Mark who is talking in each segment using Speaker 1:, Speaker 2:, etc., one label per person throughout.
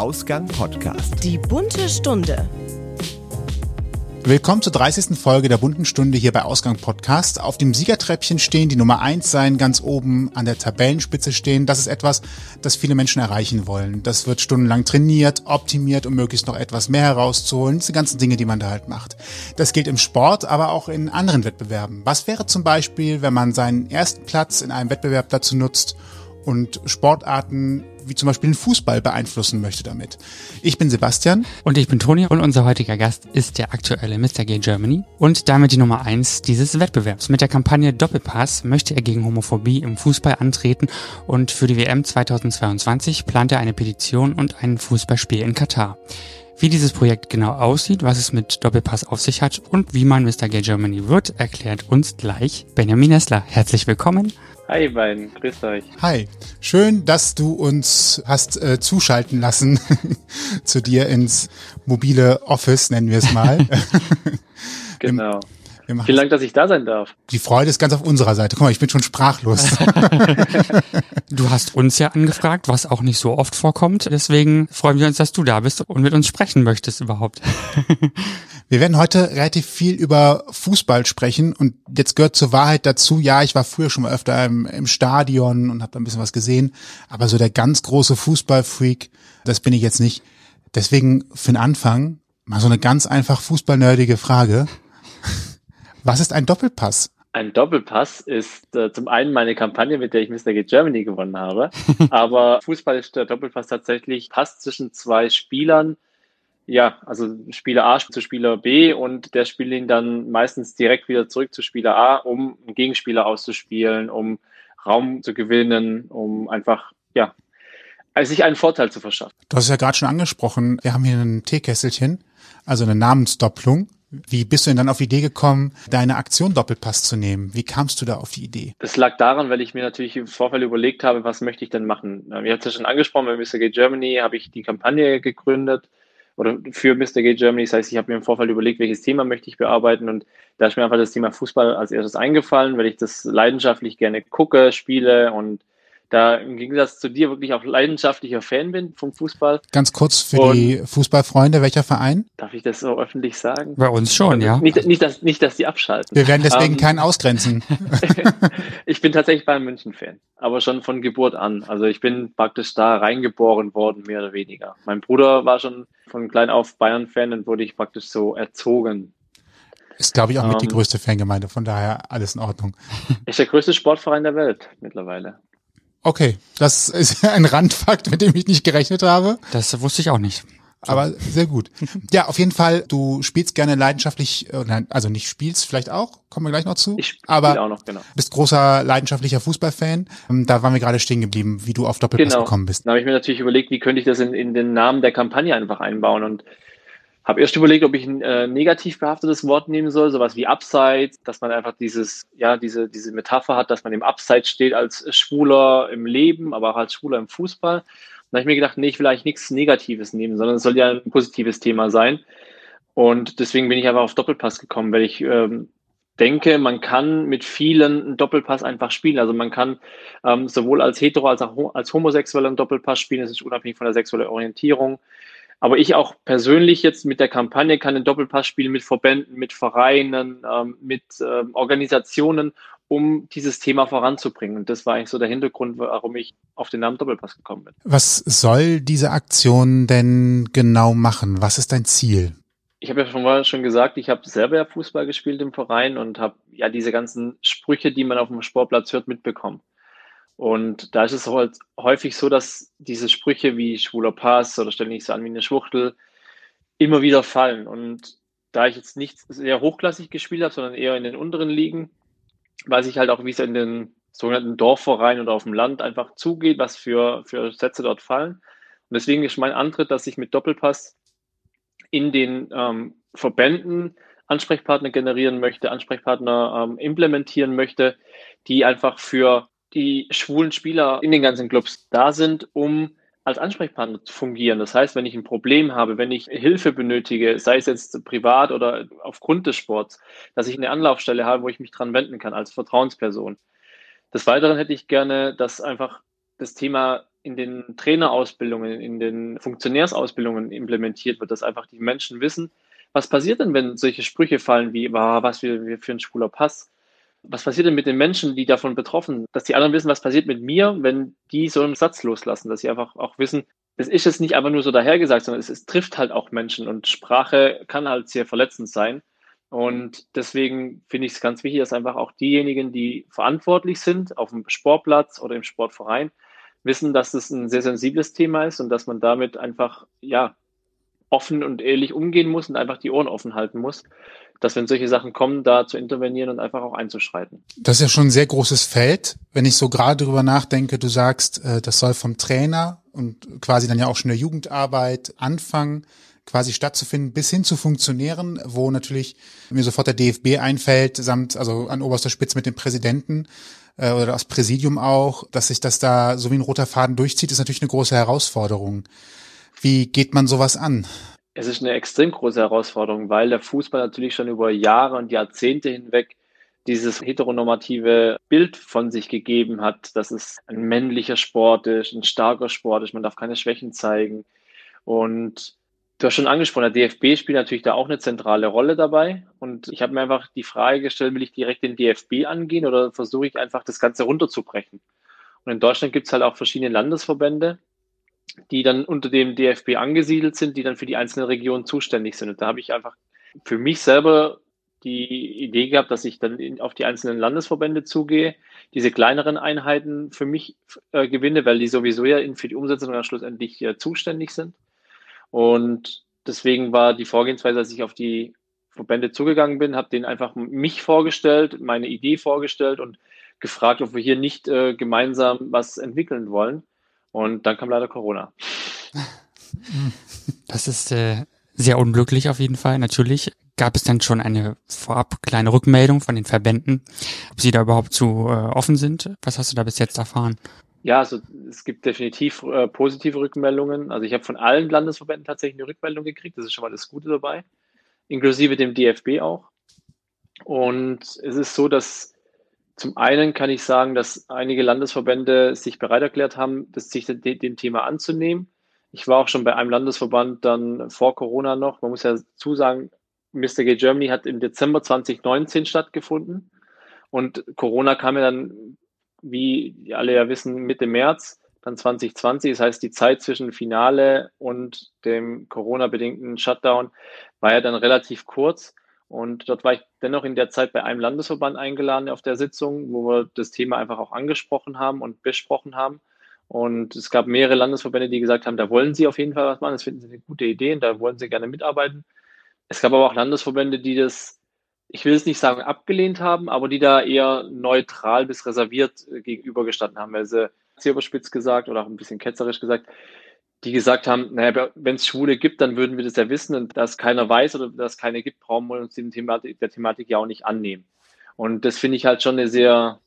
Speaker 1: Ausgang Podcast.
Speaker 2: Die bunte Stunde.
Speaker 3: Willkommen zur 30. Folge der bunten Stunde hier bei Ausgang Podcast. Auf dem Siegertreppchen stehen, die Nummer eins sein, ganz oben an der Tabellenspitze stehen. Das ist etwas, das viele Menschen erreichen wollen. Das wird stundenlang trainiert, optimiert, um möglichst noch etwas mehr herauszuholen. Diese ganzen Dinge, die man da halt macht. Das gilt im Sport, aber auch in anderen Wettbewerben. Was wäre zum Beispiel, wenn man seinen ersten Platz in einem Wettbewerb dazu nutzt, und Sportarten wie zum Beispiel den Fußball beeinflussen möchte damit. Ich bin Sebastian.
Speaker 4: Und ich bin Toni und unser heutiger Gast ist der aktuelle Mr. Gay Germany und damit die Nummer eins dieses Wettbewerbs. Mit der Kampagne Doppelpass möchte er gegen Homophobie im Fußball antreten und für die WM 2022 plant er eine Petition und ein Fußballspiel in Katar. Wie dieses Projekt genau aussieht, was es mit Doppelpass auf sich hat und wie man Mr. Gay Germany wird, erklärt uns gleich Benjamin Nessler. Herzlich willkommen.
Speaker 5: Hi beiden, grüßt euch.
Speaker 3: Hi, schön, dass du uns hast äh, zuschalten lassen zu dir ins mobile Office, nennen wir es mal.
Speaker 5: genau. Vielen Dank, dass ich da sein darf.
Speaker 3: Die Freude ist ganz auf unserer Seite. Guck mal, ich bin schon sprachlos.
Speaker 4: du hast uns ja angefragt, was auch nicht so oft vorkommt. Deswegen freuen wir uns, dass du da bist und mit uns sprechen möchtest überhaupt.
Speaker 3: Wir werden heute relativ viel über Fußball sprechen und jetzt gehört zur Wahrheit dazu, ja, ich war früher schon mal öfter im, im Stadion und habe da ein bisschen was gesehen, aber so der ganz große Fußballfreak, das bin ich jetzt nicht. Deswegen für den Anfang mal so eine ganz einfach fußballnerdige Frage. Was ist ein Doppelpass?
Speaker 5: Ein Doppelpass ist äh, zum einen meine Kampagne, mit der ich Mr. Get Germany gewonnen habe. Aber Fußball ist der Doppelpass tatsächlich Pass zwischen zwei Spielern. Ja, also Spieler A zu Spieler B und der spielt ihn dann meistens direkt wieder zurück zu Spieler A, um einen Gegenspieler auszuspielen, um Raum zu gewinnen, um einfach, ja, also sich einen Vorteil zu verschaffen.
Speaker 3: Du hast es ja gerade schon angesprochen, wir haben hier ein Teekesselchen, also eine Namensdopplung. Wie bist du denn dann auf die Idee gekommen, deine Aktion Doppelpass zu nehmen? Wie kamst du da auf die Idee?
Speaker 5: Das lag daran, weil ich mir natürlich im Vorfeld überlegt habe, was möchte ich denn machen. Wir haben es ja schon angesprochen, bei Mr. Gay Germany habe ich die Kampagne gegründet oder für Mr. Gay Germany. Das heißt, ich habe mir im Vorfeld überlegt, welches Thema möchte ich bearbeiten und da ist mir einfach das Thema Fußball als erstes eingefallen, weil ich das leidenschaftlich gerne gucke, spiele und da im Gegensatz zu dir wirklich auch leidenschaftlicher Fan bin vom Fußball.
Speaker 3: Ganz kurz für und die Fußballfreunde, welcher Verein?
Speaker 5: Darf ich das so öffentlich sagen?
Speaker 4: Bei uns schon, ja.
Speaker 5: Nicht, nicht, dass, nicht dass die abschalten.
Speaker 3: Wir werden deswegen um, keinen ausgrenzen.
Speaker 5: ich bin tatsächlich Bayern München-Fan, aber schon von Geburt an. Also ich bin praktisch da reingeboren worden, mehr oder weniger. Mein Bruder war schon von klein auf Bayern-Fan und wurde ich praktisch so erzogen.
Speaker 3: Ist, glaube ich, auch mit um, die ähm, größte Fangemeinde, von daher alles in Ordnung.
Speaker 5: Ist der größte Sportverein der Welt mittlerweile.
Speaker 3: Okay, das ist ein Randfakt, mit dem ich nicht gerechnet habe.
Speaker 4: Das wusste ich auch nicht.
Speaker 3: Aber sehr gut. Ja, auf jeden Fall, du spielst gerne leidenschaftlich, äh, also nicht spielst, vielleicht auch, kommen wir gleich noch zu.
Speaker 5: Ich spiele aber auch noch, genau.
Speaker 3: bist großer leidenschaftlicher Fußballfan. Ähm, da waren wir gerade stehen geblieben, wie du auf Doppelpass genau. gekommen bist.
Speaker 5: Da habe ich mir natürlich überlegt, wie könnte ich das in, in den Namen der Kampagne einfach einbauen und habe erst überlegt, ob ich ein äh, negativ behaftetes Wort nehmen soll, sowas wie Upside, dass man einfach dieses, ja, diese, diese Metapher hat, dass man im Upside steht als Schwuler im Leben, aber auch als Schwuler im Fußball. Und da habe ich mir gedacht, nee, ich will eigentlich nichts Negatives nehmen, sondern es soll ja ein positives Thema sein. Und deswegen bin ich einfach auf Doppelpass gekommen, weil ich ähm, denke, man kann mit vielen einen Doppelpass einfach spielen. Also man kann ähm, sowohl als hetero als auch als homosexueller einen Doppelpass spielen. Das ist unabhängig von der sexuellen Orientierung. Aber ich auch persönlich jetzt mit der Kampagne kann den Doppelpass spielen mit Verbänden, mit Vereinen, ähm, mit ähm, Organisationen, um dieses Thema voranzubringen. Und das war eigentlich so der Hintergrund, warum ich auf den Namen Doppelpass gekommen bin.
Speaker 3: Was soll diese Aktion denn genau machen? Was ist dein Ziel?
Speaker 5: Ich habe ja schon schon gesagt, ich habe selber ja Fußball gespielt im Verein und habe ja diese ganzen Sprüche, die man auf dem Sportplatz hört, mitbekommen. Und da ist es halt häufig so, dass diese Sprüche wie schwuler Pass oder stell dich so an wie eine Schwuchtel immer wieder fallen. Und da ich jetzt nicht sehr hochklassig gespielt habe, sondern eher in den unteren Ligen, weiß ich halt auch, wie es in den sogenannten Dorfvereinen oder auf dem Land einfach zugeht, was für, für Sätze dort fallen. Und deswegen ist mein Antritt, dass ich mit Doppelpass in den ähm, Verbänden Ansprechpartner generieren möchte, Ansprechpartner ähm, implementieren möchte, die einfach für die schwulen Spieler in den ganzen Clubs da sind, um als Ansprechpartner zu fungieren. Das heißt, wenn ich ein Problem habe, wenn ich Hilfe benötige, sei es jetzt privat oder aufgrund des Sports, dass ich eine Anlaufstelle habe, wo ich mich dran wenden kann als Vertrauensperson. Des Weiteren hätte ich gerne, dass einfach das Thema in den Trainerausbildungen, in den Funktionärsausbildungen implementiert wird, dass einfach die Menschen wissen, was passiert denn, wenn solche Sprüche fallen wie, was wir für ein schwuler Pass? Was passiert denn mit den Menschen, die davon betroffen sind? Dass die anderen wissen, was passiert mit mir, wenn die so einen Satz loslassen, dass sie einfach auch wissen, es ist jetzt nicht einfach nur so dahergesagt, sondern es, es trifft halt auch Menschen und Sprache kann halt sehr verletzend sein. Und deswegen finde ich es ganz wichtig, dass einfach auch diejenigen, die verantwortlich sind auf dem Sportplatz oder im Sportverein, wissen, dass es ein sehr sensibles Thema ist und dass man damit einfach, ja, offen und ehrlich umgehen muss und einfach die Ohren offen halten muss, dass wenn solche Sachen kommen, da zu intervenieren und einfach auch einzuschreiten.
Speaker 3: Das ist ja schon ein sehr großes Feld. Wenn ich so gerade drüber nachdenke, du sagst, äh, das soll vom Trainer und quasi dann ja auch schon der Jugendarbeit anfangen, quasi stattzufinden, bis hin zu funktionieren, wo natürlich mir sofort der DFB einfällt, samt, also an oberster Spitze mit dem Präsidenten äh, oder das Präsidium auch, dass sich das da so wie ein roter Faden durchzieht, ist natürlich eine große Herausforderung. Wie geht man sowas an?
Speaker 5: Es ist eine extrem große Herausforderung, weil der Fußball natürlich schon über Jahre und Jahrzehnte hinweg dieses heteronormative Bild von sich gegeben hat, dass es ein männlicher Sport ist, ein starker Sport ist, man darf keine Schwächen zeigen. Und du hast schon angesprochen, der DFB spielt natürlich da auch eine zentrale Rolle dabei. Und ich habe mir einfach die Frage gestellt, will ich direkt den DFB angehen oder versuche ich einfach das Ganze runterzubrechen? Und in Deutschland gibt es halt auch verschiedene Landesverbände, die dann unter dem DFB angesiedelt sind, die dann für die einzelnen Regionen zuständig sind. Und da habe ich einfach für mich selber die Idee gehabt, dass ich dann in, auf die einzelnen Landesverbände zugehe, diese kleineren Einheiten für mich äh, gewinne, weil die sowieso ja in, für die Umsetzung dann schlussendlich äh, zuständig sind. Und deswegen war die Vorgehensweise, dass ich auf die Verbände zugegangen bin, habe denen einfach mich vorgestellt, meine Idee vorgestellt und gefragt, ob wir hier nicht äh, gemeinsam was entwickeln wollen. Und dann kam leider Corona.
Speaker 4: Das ist äh, sehr unglücklich auf jeden Fall. Natürlich gab es dann schon eine vorab kleine Rückmeldung von den Verbänden, ob sie da überhaupt zu äh, offen sind. Was hast du da bis jetzt erfahren?
Speaker 5: Ja, also es gibt definitiv äh, positive Rückmeldungen. Also ich habe von allen Landesverbänden tatsächlich eine Rückmeldung gekriegt. Das ist schon mal das Gute dabei, inklusive dem DFB auch. Und es ist so, dass zum einen kann ich sagen, dass einige Landesverbände sich bereit erklärt haben, das, sich dem Thema anzunehmen. Ich war auch schon bei einem Landesverband dann vor Corona noch. Man muss ja zusagen, Mr. Gay Germany hat im Dezember 2019 stattgefunden und Corona kam ja dann, wie alle ja wissen, Mitte März, dann 2020. Das heißt, die Zeit zwischen Finale und dem Corona-bedingten Shutdown war ja dann relativ kurz. Und dort war ich dennoch in der Zeit bei einem Landesverband eingeladen auf der Sitzung, wo wir das Thema einfach auch angesprochen haben und besprochen haben. Und es gab mehrere Landesverbände, die gesagt haben, da wollen sie auf jeden Fall was machen, das finden sie eine gute Idee und da wollen sie gerne mitarbeiten. Es gab aber auch Landesverbände, die das, ich will es nicht sagen abgelehnt haben, aber die da eher neutral bis reserviert äh, gegenübergestanden haben, weil sie sehr überspitzt gesagt oder auch ein bisschen ketzerisch gesagt, die gesagt haben, naja, wenn es Schwule gibt, dann würden wir das ja wissen und dass keiner weiß oder dass keine gibt, brauchen wir uns dem Thematik, der Thematik ja auch nicht annehmen. Und das finde ich halt schon eine sehr,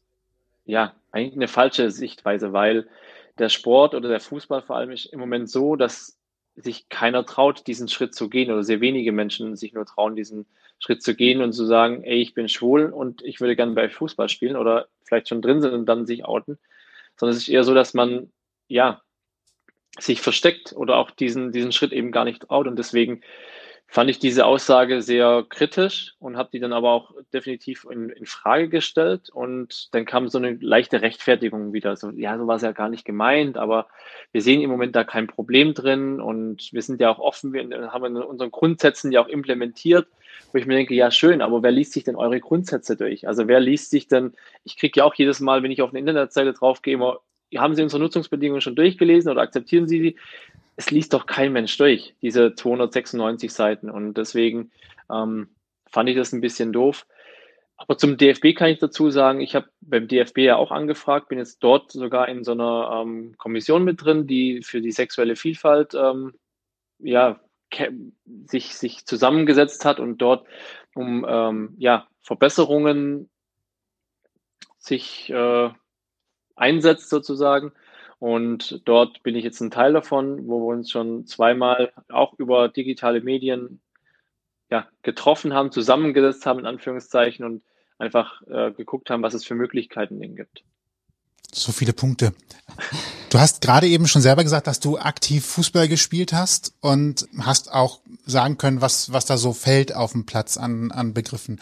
Speaker 5: ja, eigentlich eine falsche Sichtweise, weil der Sport oder der Fußball vor allem ist im Moment so, dass sich keiner traut, diesen Schritt zu gehen oder sehr wenige Menschen sich nur trauen, diesen Schritt zu gehen und zu sagen, ey, ich bin schwul und ich würde gerne bei Fußball spielen oder vielleicht schon drin sind und dann sich outen, sondern es ist eher so, dass man, ja, sich versteckt oder auch diesen, diesen Schritt eben gar nicht traut. Und deswegen fand ich diese Aussage sehr kritisch und habe die dann aber auch definitiv in, in, Frage gestellt. Und dann kam so eine leichte Rechtfertigung wieder. So, ja, so war es ja gar nicht gemeint, aber wir sehen im Moment da kein Problem drin und wir sind ja auch offen, wir haben in unseren Grundsätzen ja auch implementiert, wo ich mir denke, ja schön, aber wer liest sich denn eure Grundsätze durch? Also wer liest sich denn, ich kriege ja auch jedes Mal, wenn ich auf eine Internetseite draufgehe, immer haben Sie unsere Nutzungsbedingungen schon durchgelesen oder akzeptieren Sie sie? Es liest doch kein Mensch durch, diese 296 Seiten. Und deswegen ähm, fand ich das ein bisschen doof. Aber zum DFB kann ich dazu sagen, ich habe beim DFB ja auch angefragt, bin jetzt dort sogar in so einer ähm, Kommission mit drin, die für die sexuelle Vielfalt ähm, ja, sich, sich zusammengesetzt hat und dort um ähm, ja, Verbesserungen sich äh, einsetzt sozusagen. Und dort bin ich jetzt ein Teil davon, wo wir uns schon zweimal auch über digitale Medien ja, getroffen haben, zusammengesetzt haben, in Anführungszeichen, und einfach äh, geguckt haben, was es für Möglichkeiten denen gibt.
Speaker 3: So viele Punkte. Du hast gerade eben schon selber gesagt, dass du aktiv Fußball gespielt hast und hast auch sagen können, was, was da so fällt auf dem Platz an, an Begriffen.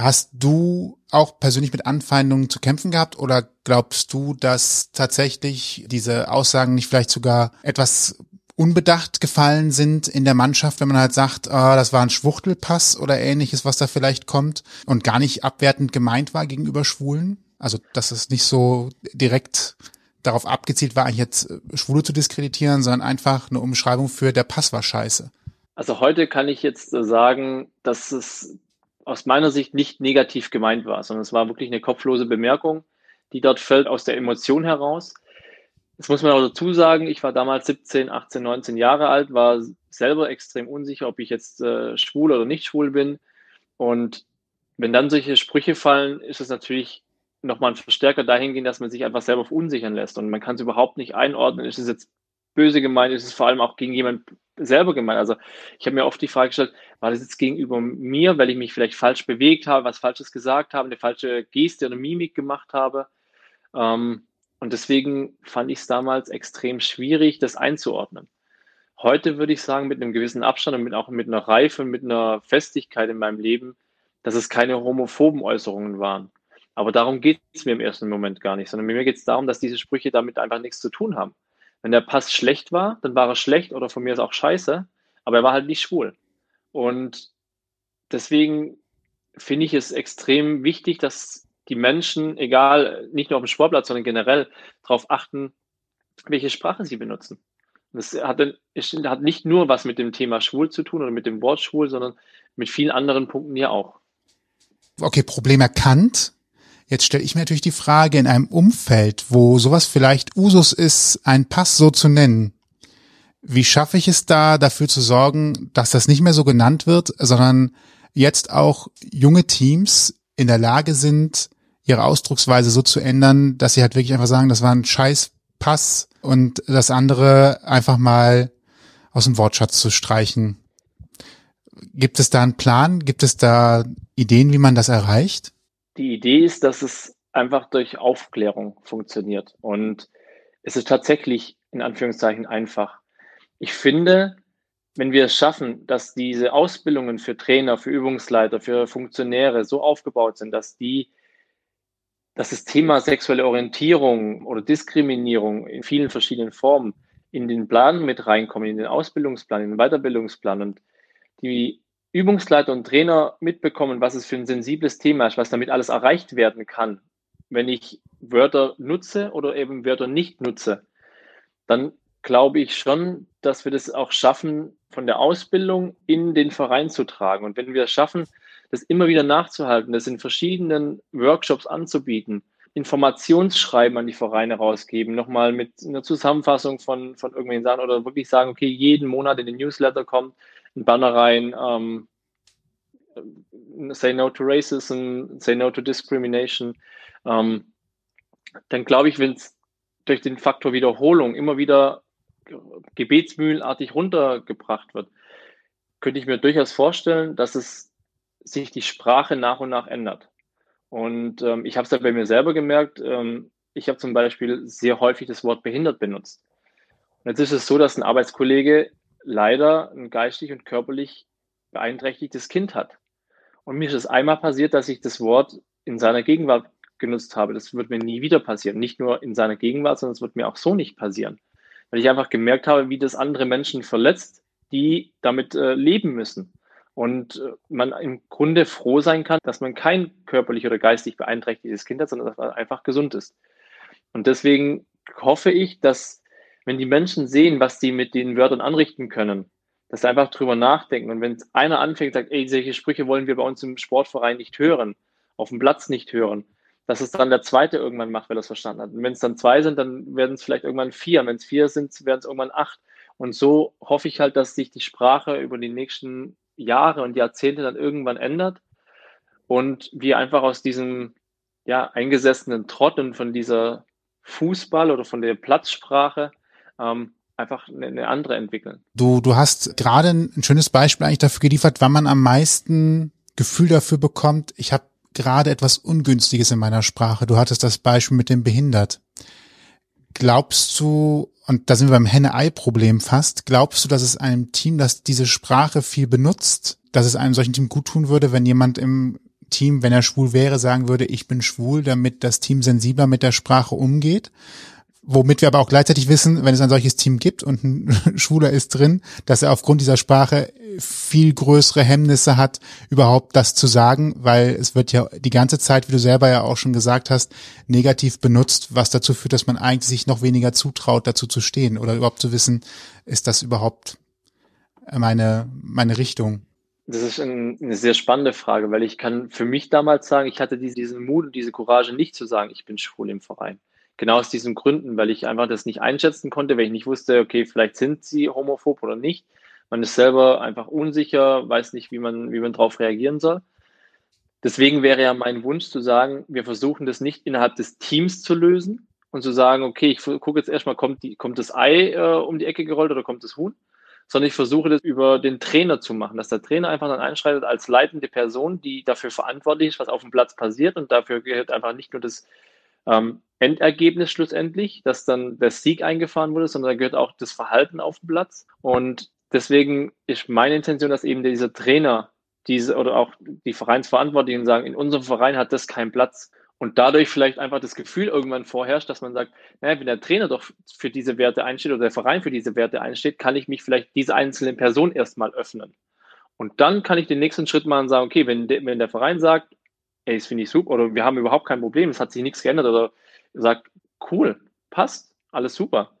Speaker 3: Hast du auch persönlich mit Anfeindungen zu kämpfen gehabt oder glaubst du, dass tatsächlich diese Aussagen nicht vielleicht sogar etwas unbedacht gefallen sind in der Mannschaft, wenn man halt sagt, ah, das war ein Schwuchtelpass oder ähnliches, was da vielleicht kommt und gar nicht abwertend gemeint war gegenüber Schwulen? Also, dass es nicht so direkt darauf abgezielt war, eigentlich jetzt Schwule zu diskreditieren, sondern einfach eine Umschreibung für der Pass war scheiße.
Speaker 5: Also heute kann ich jetzt sagen, dass es aus meiner Sicht nicht negativ gemeint war, sondern es war wirklich eine kopflose Bemerkung, die dort fällt aus der Emotion heraus. Jetzt muss man auch dazu sagen, ich war damals 17, 18, 19 Jahre alt, war selber extrem unsicher, ob ich jetzt äh, schwul oder nicht schwul bin. Und wenn dann solche Sprüche fallen, ist es natürlich nochmal ein Verstärker dahingehend, dass man sich einfach selber verunsichern lässt. Und man kann es überhaupt nicht einordnen. Ist es jetzt böse gemeint? Ist es vor allem auch gegen jemand selber gemeint? Also ich habe mir oft die Frage gestellt, war das jetzt gegenüber mir, weil ich mich vielleicht falsch bewegt habe, was Falsches gesagt habe, eine falsche Geste oder Mimik gemacht habe? Ähm, und deswegen fand ich es damals extrem schwierig, das einzuordnen. Heute würde ich sagen, mit einem gewissen Abstand und mit, auch mit einer Reife, mit einer Festigkeit in meinem Leben, dass es keine homophoben Äußerungen waren. Aber darum geht es mir im ersten Moment gar nicht, sondern mir geht es darum, dass diese Sprüche damit einfach nichts zu tun haben. Wenn der Pass schlecht war, dann war er schlecht oder von mir ist auch scheiße, aber er war halt nicht schwul. Und deswegen finde ich es extrem wichtig, dass die Menschen, egal, nicht nur auf dem Sportplatz, sondern generell darauf achten, welche Sprache sie benutzen. Das hat, hat nicht nur was mit dem Thema schwul zu tun oder mit dem Wort schwul, sondern mit vielen anderen Punkten ja auch.
Speaker 3: Okay, Problem erkannt. Jetzt stelle ich mir natürlich die Frage, in einem Umfeld, wo sowas vielleicht Usus ist, einen Pass so zu nennen, wie schaffe ich es da, dafür zu sorgen, dass das nicht mehr so genannt wird, sondern jetzt auch junge Teams in der Lage sind, ihre Ausdrucksweise so zu ändern, dass sie halt wirklich einfach sagen, das war ein scheiß Pass und das andere einfach mal aus dem Wortschatz zu streichen. Gibt es da einen Plan? Gibt es da Ideen, wie man das erreicht?
Speaker 5: Die Idee ist, dass es einfach durch Aufklärung funktioniert. Und es ist tatsächlich in Anführungszeichen einfach. Ich finde, wenn wir es schaffen, dass diese Ausbildungen für Trainer, für Übungsleiter, für Funktionäre so aufgebaut sind, dass die, dass das Thema sexuelle Orientierung oder Diskriminierung in vielen verschiedenen Formen in den Plan mit reinkommen, in den Ausbildungsplan, in den Weiterbildungsplan und die Übungsleiter und Trainer mitbekommen, was es für ein sensibles Thema ist, was damit alles erreicht werden kann, wenn ich Wörter nutze oder eben Wörter nicht nutze, dann glaube ich schon, dass wir das auch schaffen, von der Ausbildung in den Verein zu tragen. Und wenn wir es schaffen, das immer wieder nachzuhalten, das in verschiedenen Workshops anzubieten, Informationsschreiben an die Vereine rausgeben, nochmal mit einer Zusammenfassung von, von irgendwelchen Sachen oder wirklich sagen, okay, jeden Monat in den Newsletter kommt ein Banner rein, ähm, say no to racism, say no to discrimination, ähm, dann glaube ich, wenn es durch den Faktor Wiederholung immer wieder gebetsmühlenartig runtergebracht wird, könnte ich mir durchaus vorstellen, dass es sich die Sprache nach und nach ändert. Und ähm, ich habe es ja bei mir selber gemerkt, ähm, ich habe zum Beispiel sehr häufig das Wort behindert benutzt. Und jetzt ist es so, dass ein Arbeitskollege leider ein geistig und körperlich beeinträchtigtes Kind hat. Und mir ist es einmal passiert, dass ich das Wort in seiner Gegenwart genutzt habe. Das wird mir nie wieder passieren. Nicht nur in seiner Gegenwart, sondern es wird mir auch so nicht passieren. Weil ich einfach gemerkt habe, wie das andere Menschen verletzt, die damit äh, leben müssen. Und äh, man im Grunde froh sein kann, dass man kein körperlich oder geistig beeinträchtigtes Kind hat, sondern dass man einfach gesund ist. Und deswegen hoffe ich, dass wenn die Menschen sehen, was die mit den Wörtern anrichten können, dass sie einfach drüber nachdenken. Und wenn einer anfängt, sagt, ey, solche Sprüche wollen wir bei uns im Sportverein nicht hören, auf dem Platz nicht hören, dass es dann der zweite irgendwann macht, weil er es verstanden hat. Und wenn es dann zwei sind, dann werden es vielleicht irgendwann vier. Wenn es vier sind, werden es irgendwann acht. Und so hoffe ich halt, dass sich die Sprache über die nächsten Jahre und Jahrzehnte dann irgendwann ändert und wir einfach aus diesem ja, eingesessenen Trott und von dieser Fußball oder von der Platzsprache ähm, einfach eine, andere entwickeln.
Speaker 3: Du, du hast gerade ein schönes Beispiel eigentlich dafür geliefert, wann man am meisten Gefühl dafür bekommt, ich habe gerade etwas Ungünstiges in meiner Sprache. Du hattest das Beispiel mit dem behindert. Glaubst du, und da sind wir beim Henne-Ei-Problem fast, glaubst du, dass es einem Team, das diese Sprache viel benutzt, dass es einem solchen Team gut tun würde, wenn jemand im Team, wenn er schwul wäre, sagen würde, ich bin schwul, damit das Team sensibler mit der Sprache umgeht? Womit wir aber auch gleichzeitig wissen, wenn es ein solches Team gibt und ein Schwuler ist drin, dass er aufgrund dieser Sprache viel größere Hemmnisse hat, überhaupt das zu sagen, weil es wird ja die ganze Zeit, wie du selber ja auch schon gesagt hast, negativ benutzt, was dazu führt, dass man eigentlich sich noch weniger zutraut, dazu zu stehen oder überhaupt zu wissen, ist das überhaupt meine, meine Richtung.
Speaker 5: Das ist ein, eine sehr spannende Frage, weil ich kann für mich damals sagen, ich hatte diesen Mut und diese Courage nicht zu sagen, ich bin schwul im Verein. Genau aus diesen Gründen, weil ich einfach das nicht einschätzen konnte, weil ich nicht wusste, okay, vielleicht sind sie homophob oder nicht. Man ist selber einfach unsicher, weiß nicht, wie man, wie man darauf reagieren soll. Deswegen wäre ja mein Wunsch zu sagen, wir versuchen das nicht innerhalb des Teams zu lösen und zu sagen, okay, ich gucke jetzt erstmal, kommt, die, kommt das Ei äh, um die Ecke gerollt oder kommt das Huhn? sondern ich versuche das über den Trainer zu machen, dass der Trainer einfach dann einschreitet als leitende Person, die dafür verantwortlich ist, was auf dem Platz passiert und dafür gehört einfach nicht nur das ähm, Endergebnis schlussendlich, dass dann der Sieg eingefahren wurde, sondern da gehört auch das Verhalten auf dem Platz und deswegen ist meine Intention, dass eben dieser Trainer diese oder auch die Vereinsverantwortlichen sagen, in unserem Verein hat das keinen Platz und dadurch vielleicht einfach das Gefühl irgendwann vorherrscht, dass man sagt, naja, wenn der Trainer doch für diese Werte einsteht oder der Verein für diese Werte einsteht, kann ich mich vielleicht diese einzelnen Personen erstmal öffnen. Und dann kann ich den nächsten Schritt machen und sagen, okay, wenn, de, wenn der Verein sagt, ey, das finde ich super oder wir haben überhaupt kein Problem, es hat sich nichts geändert oder sagt, cool, passt, alles super,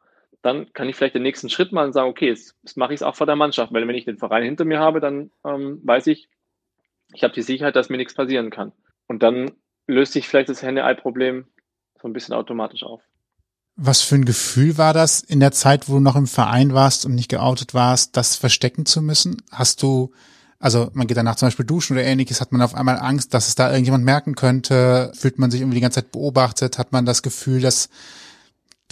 Speaker 5: dann kann ich vielleicht den nächsten Schritt und sagen, okay, jetzt, jetzt mache ich es auch vor der Mannschaft, weil wenn ich den Verein hinter mir habe, dann ähm, weiß ich, ich habe die Sicherheit, dass mir nichts passieren kann. Und dann löst sich vielleicht das Henne-Ei-Problem so ein bisschen automatisch auf.
Speaker 3: Was für ein Gefühl war das in der Zeit, wo du noch im Verein warst und nicht geoutet warst, das verstecken zu müssen? Hast du, also man geht danach zum Beispiel duschen oder ähnliches, hat man auf einmal Angst, dass es da irgendjemand merken könnte? Fühlt man sich irgendwie die ganze Zeit beobachtet? Hat man das Gefühl, dass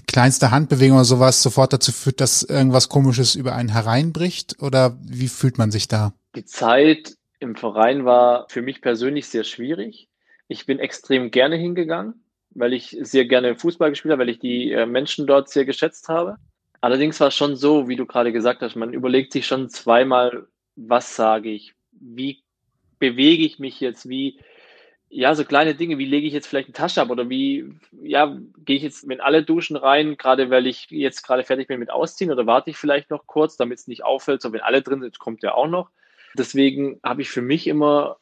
Speaker 3: kleinste Handbewegung oder sowas sofort dazu führt, dass irgendwas Komisches über einen hereinbricht? Oder wie fühlt man sich da?
Speaker 5: Die Zeit im Verein war für mich persönlich sehr schwierig. Ich bin extrem gerne hingegangen, weil ich sehr gerne Fußball gespielt habe, weil ich die äh, Menschen dort sehr geschätzt habe. Allerdings war es schon so, wie du gerade gesagt hast, man überlegt sich schon zweimal, was sage ich, wie bewege ich mich jetzt, wie, ja, so kleine Dinge, wie lege ich jetzt vielleicht eine Tasche ab oder wie, ja, gehe ich jetzt mit alle Duschen rein, gerade weil ich jetzt gerade fertig bin mit Ausziehen oder warte ich vielleicht noch kurz, damit es nicht auffällt, so wenn alle drin sind, kommt ja auch noch. Deswegen habe ich für mich immer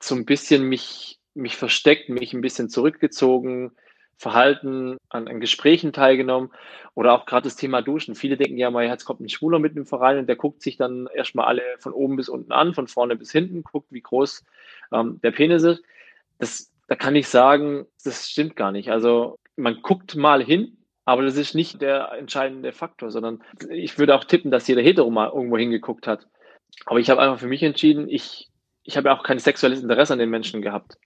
Speaker 5: so ein bisschen mich mich versteckt, mich ein bisschen zurückgezogen, Verhalten, an, an Gesprächen teilgenommen oder auch gerade das Thema Duschen. Viele denken ja mal, jetzt kommt ein Schwuler mit dem Verein und der guckt sich dann erstmal alle von oben bis unten an, von vorne bis hinten, guckt, wie groß ähm, der Penis ist. Das, da kann ich sagen, das stimmt gar nicht. Also man guckt mal hin, aber das ist nicht der entscheidende Faktor, sondern ich würde auch tippen, dass jeder Hetero mal irgendwo hingeguckt hat. Aber ich habe einfach für mich entschieden, ich, ich habe auch kein sexuelles Interesse an den Menschen gehabt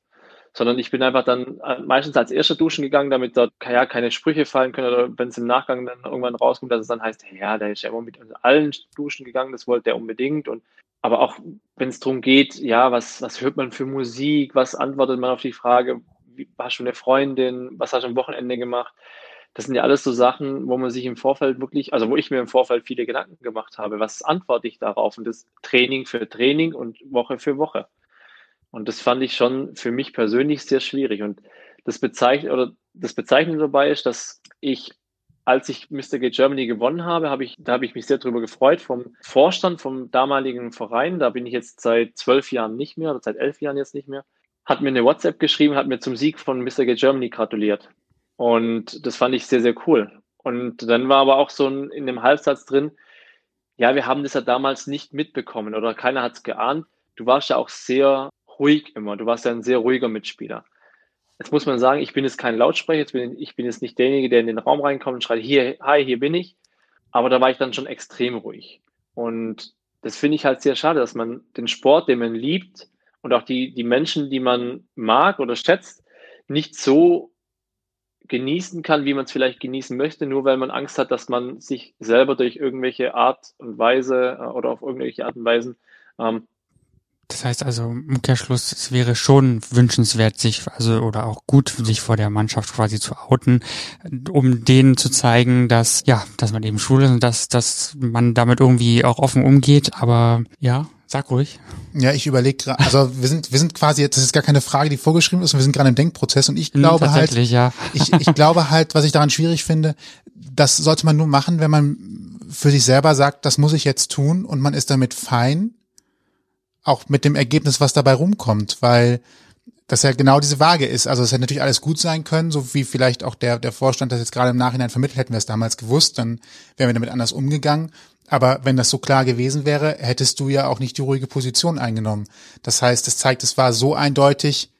Speaker 5: sondern ich bin einfach dann äh, meistens als erster duschen gegangen, damit dort ja keine Sprüche fallen können oder wenn es im Nachgang dann irgendwann rauskommt, dass es dann heißt, ja, der ist ja immer mit allen duschen gegangen, das wollte er unbedingt und aber auch wenn es darum geht, ja, was, was hört man für Musik, was antwortet man auf die Frage, wie, hast du eine Freundin, was hast du am Wochenende gemacht? Das sind ja alles so Sachen, wo man sich im Vorfeld wirklich, also wo ich mir im Vorfeld viele Gedanken gemacht habe, was antworte ich darauf? Und das Training für Training und Woche für Woche. Und das fand ich schon für mich persönlich sehr schwierig. Und das bezeichnet oder das Bezeichnende dabei ist, dass ich, als ich Mr. Gay Germany gewonnen habe, habe ich, da habe ich mich sehr darüber gefreut vom Vorstand, vom damaligen Verein. Da bin ich jetzt seit zwölf Jahren nicht mehr oder seit elf Jahren jetzt nicht mehr. Hat mir eine WhatsApp geschrieben, hat mir zum Sieg von Mr. Gay Germany gratuliert. Und das fand ich sehr, sehr cool. Und dann war aber auch so ein, in dem Halbsatz drin, ja, wir haben das ja damals nicht mitbekommen oder keiner hat es geahnt. Du warst ja auch sehr ruhig immer. Du warst ja ein sehr ruhiger Mitspieler. Jetzt muss man sagen, ich bin jetzt kein Lautsprecher, bin, ich bin jetzt nicht derjenige, der in den Raum reinkommt und schreit, hier, hi, hier bin ich. Aber da war ich dann schon extrem ruhig. Und das finde ich halt sehr schade, dass man den Sport, den man liebt und auch die, die Menschen, die man mag oder schätzt, nicht so genießen kann, wie man es vielleicht genießen möchte, nur weil man Angst hat, dass man sich selber durch irgendwelche Art und Weise äh, oder auf irgendwelche Art und Weisen ähm,
Speaker 4: Das heißt also im Umkehrschluss, es wäre schon wünschenswert, sich also oder auch gut, sich vor der Mannschaft quasi zu outen, um denen zu zeigen, dass ja, dass man eben schwul ist und dass dass man damit irgendwie auch offen umgeht. Aber ja, Sag ruhig.
Speaker 3: Ja, ich überlege gerade, also wir sind, wir sind quasi jetzt, das ist gar keine Frage, die vorgeschrieben ist, wir sind gerade im Denkprozess und ich hm, glaube hm, halt,
Speaker 4: ja.
Speaker 3: ich, ich glaube halt, was ich daran schwierig finde, das sollte man nur machen, wenn man für sich selber sagt, das muss ich jetzt tun und man ist damit fein, auch mit dem Ergebnis, was dabei rumkommt, weil das ja genau diese Waage ist. Also es hätte natürlich alles gut sein können, so wie vielleicht auch der, der Vorstand das jetzt gerade im Nachhinein vermittelt, hätten wir es damals gewusst, dann wären wir damit anders umgegangen. Aber wenn das so klar gewesen wäre, hättest du ja auch nicht die ruhige Position eingenommen. Das heißt, es zeigt, es war so eindeutig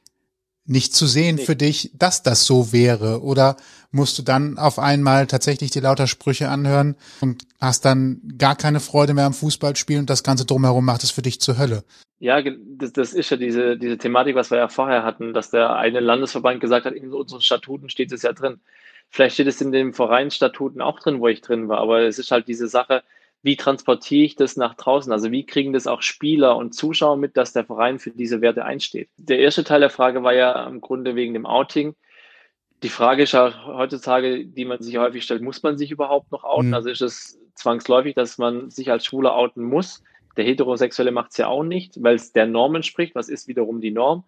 Speaker 3: nicht zu sehen nee. für dich, dass das so wäre. Oder musst du dann auf einmal tatsächlich die lauter Sprüche anhören und hast dann gar keine Freude mehr am Fußballspielen und das Ganze drumherum macht es für dich zur Hölle.
Speaker 5: Ja, das, das ist ja diese, diese Thematik, was wir ja vorher hatten, dass der eine Landesverband gesagt hat, in unseren Statuten steht es ja drin. Vielleicht steht es in den Vereinsstatuten auch drin, wo ich drin war, aber es ist halt diese Sache, wie transportiere ich das nach draußen? Also wie kriegen das auch Spieler und Zuschauer mit, dass der Verein für diese Werte einsteht? Der erste Teil der Frage war ja im Grunde wegen dem Outing. Die Frage ist ja heutzutage, die man sich häufig stellt, muss man sich überhaupt noch outen? Mhm. Also ist es zwangsläufig, dass man sich als Schwuler outen muss? Der Heterosexuelle macht es ja auch nicht, weil es der Norm entspricht. Was ist wiederum die Norm?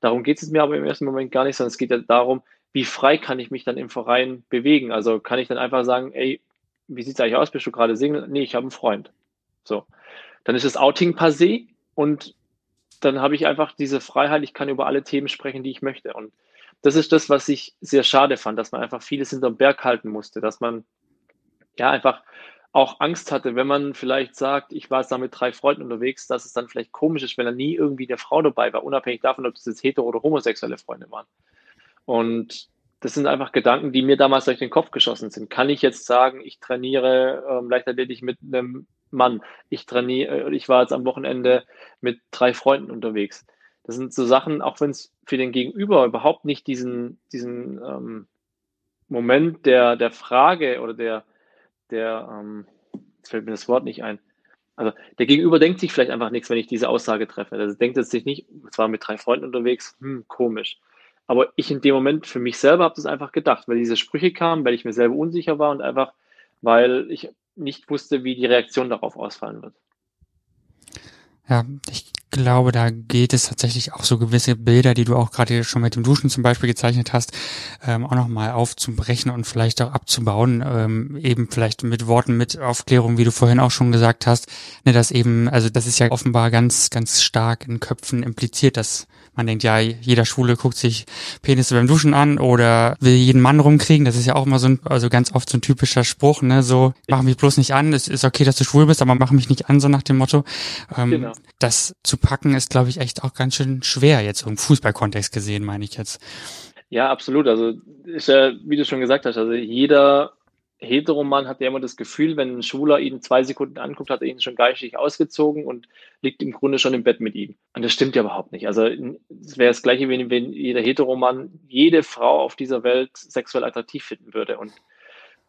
Speaker 5: Darum geht es mir aber im ersten Moment gar nicht, sondern es geht ja darum, wie frei kann ich mich dann im Verein bewegen? Also kann ich dann einfach sagen, ey, wie sieht es eigentlich aus? Bist du gerade Single? Nee, ich habe einen Freund. So. Dann ist das Outing passé und dann habe ich einfach diese Freiheit, ich kann über alle Themen sprechen, die ich möchte. Und das ist das, was ich sehr schade fand, dass man einfach vieles hinterm Berg halten musste, dass man ja einfach auch Angst hatte, wenn man vielleicht sagt, ich war jetzt da mit drei Freunden unterwegs, dass es dann vielleicht komisch ist, wenn da nie irgendwie eine Frau dabei war, unabhängig davon, ob es jetzt hetero oder homosexuelle Freunde waren. Und das sind einfach Gedanken, die mir damals durch den Kopf geschossen sind. Kann ich jetzt sagen, ich trainiere ähm, Leichtathletik mit einem Mann? Ich trainiere, äh, ich war jetzt am Wochenende mit drei Freunden unterwegs. Das sind so Sachen, auch wenn es für den Gegenüber überhaupt nicht diesen, diesen ähm, Moment der, der Frage oder der, der, ähm, jetzt fällt mir das Wort nicht ein. Also der Gegenüber denkt sich vielleicht einfach nichts, wenn ich diese Aussage treffe. Also denkt es sich nicht, es war mit drei Freunden unterwegs, hm, komisch. Aber ich in dem Moment für mich selber habe das einfach gedacht, weil diese Sprüche kamen, weil ich mir selber unsicher war und einfach, weil ich nicht wusste, wie die Reaktion darauf ausfallen wird.
Speaker 4: Ja, ich glaube, da geht es tatsächlich auch so gewisse Bilder, die du auch gerade schon mit dem Duschen zum Beispiel gezeichnet hast, ähm, auch nochmal aufzubrechen und vielleicht auch abzubauen, ähm, eben vielleicht mit Worten, mit Aufklärung, wie du vorhin auch schon gesagt hast, ne, dass eben, also das ist ja offenbar ganz, ganz stark in Köpfen impliziert, dass man denkt, ja, jeder Schwule guckt sich Penisse beim Duschen an oder will jeden Mann rumkriegen. Das ist ja auch immer so ein, also ganz oft so ein typischer Spruch, ne, so, mach mich bloß nicht an, es ist okay, dass du schwul bist, aber mach mich nicht an, so nach dem Motto. Ähm, genau. Das zu packen ist, glaube ich, echt auch ganz schön schwer jetzt im Fußballkontext gesehen, meine ich jetzt.
Speaker 5: Ja, absolut. Also ist ja, wie du schon gesagt hast, also jeder Heteroman hat ja immer das Gefühl, wenn ein Schwuler ihn zwei Sekunden anguckt, hat er ihn schon geistig ausgezogen und liegt im Grunde schon im Bett mit ihm. Und das stimmt ja überhaupt nicht. Also es wäre das Gleiche, wenn, wenn jeder Heteroman jede Frau auf dieser Welt sexuell attraktiv finden würde. Und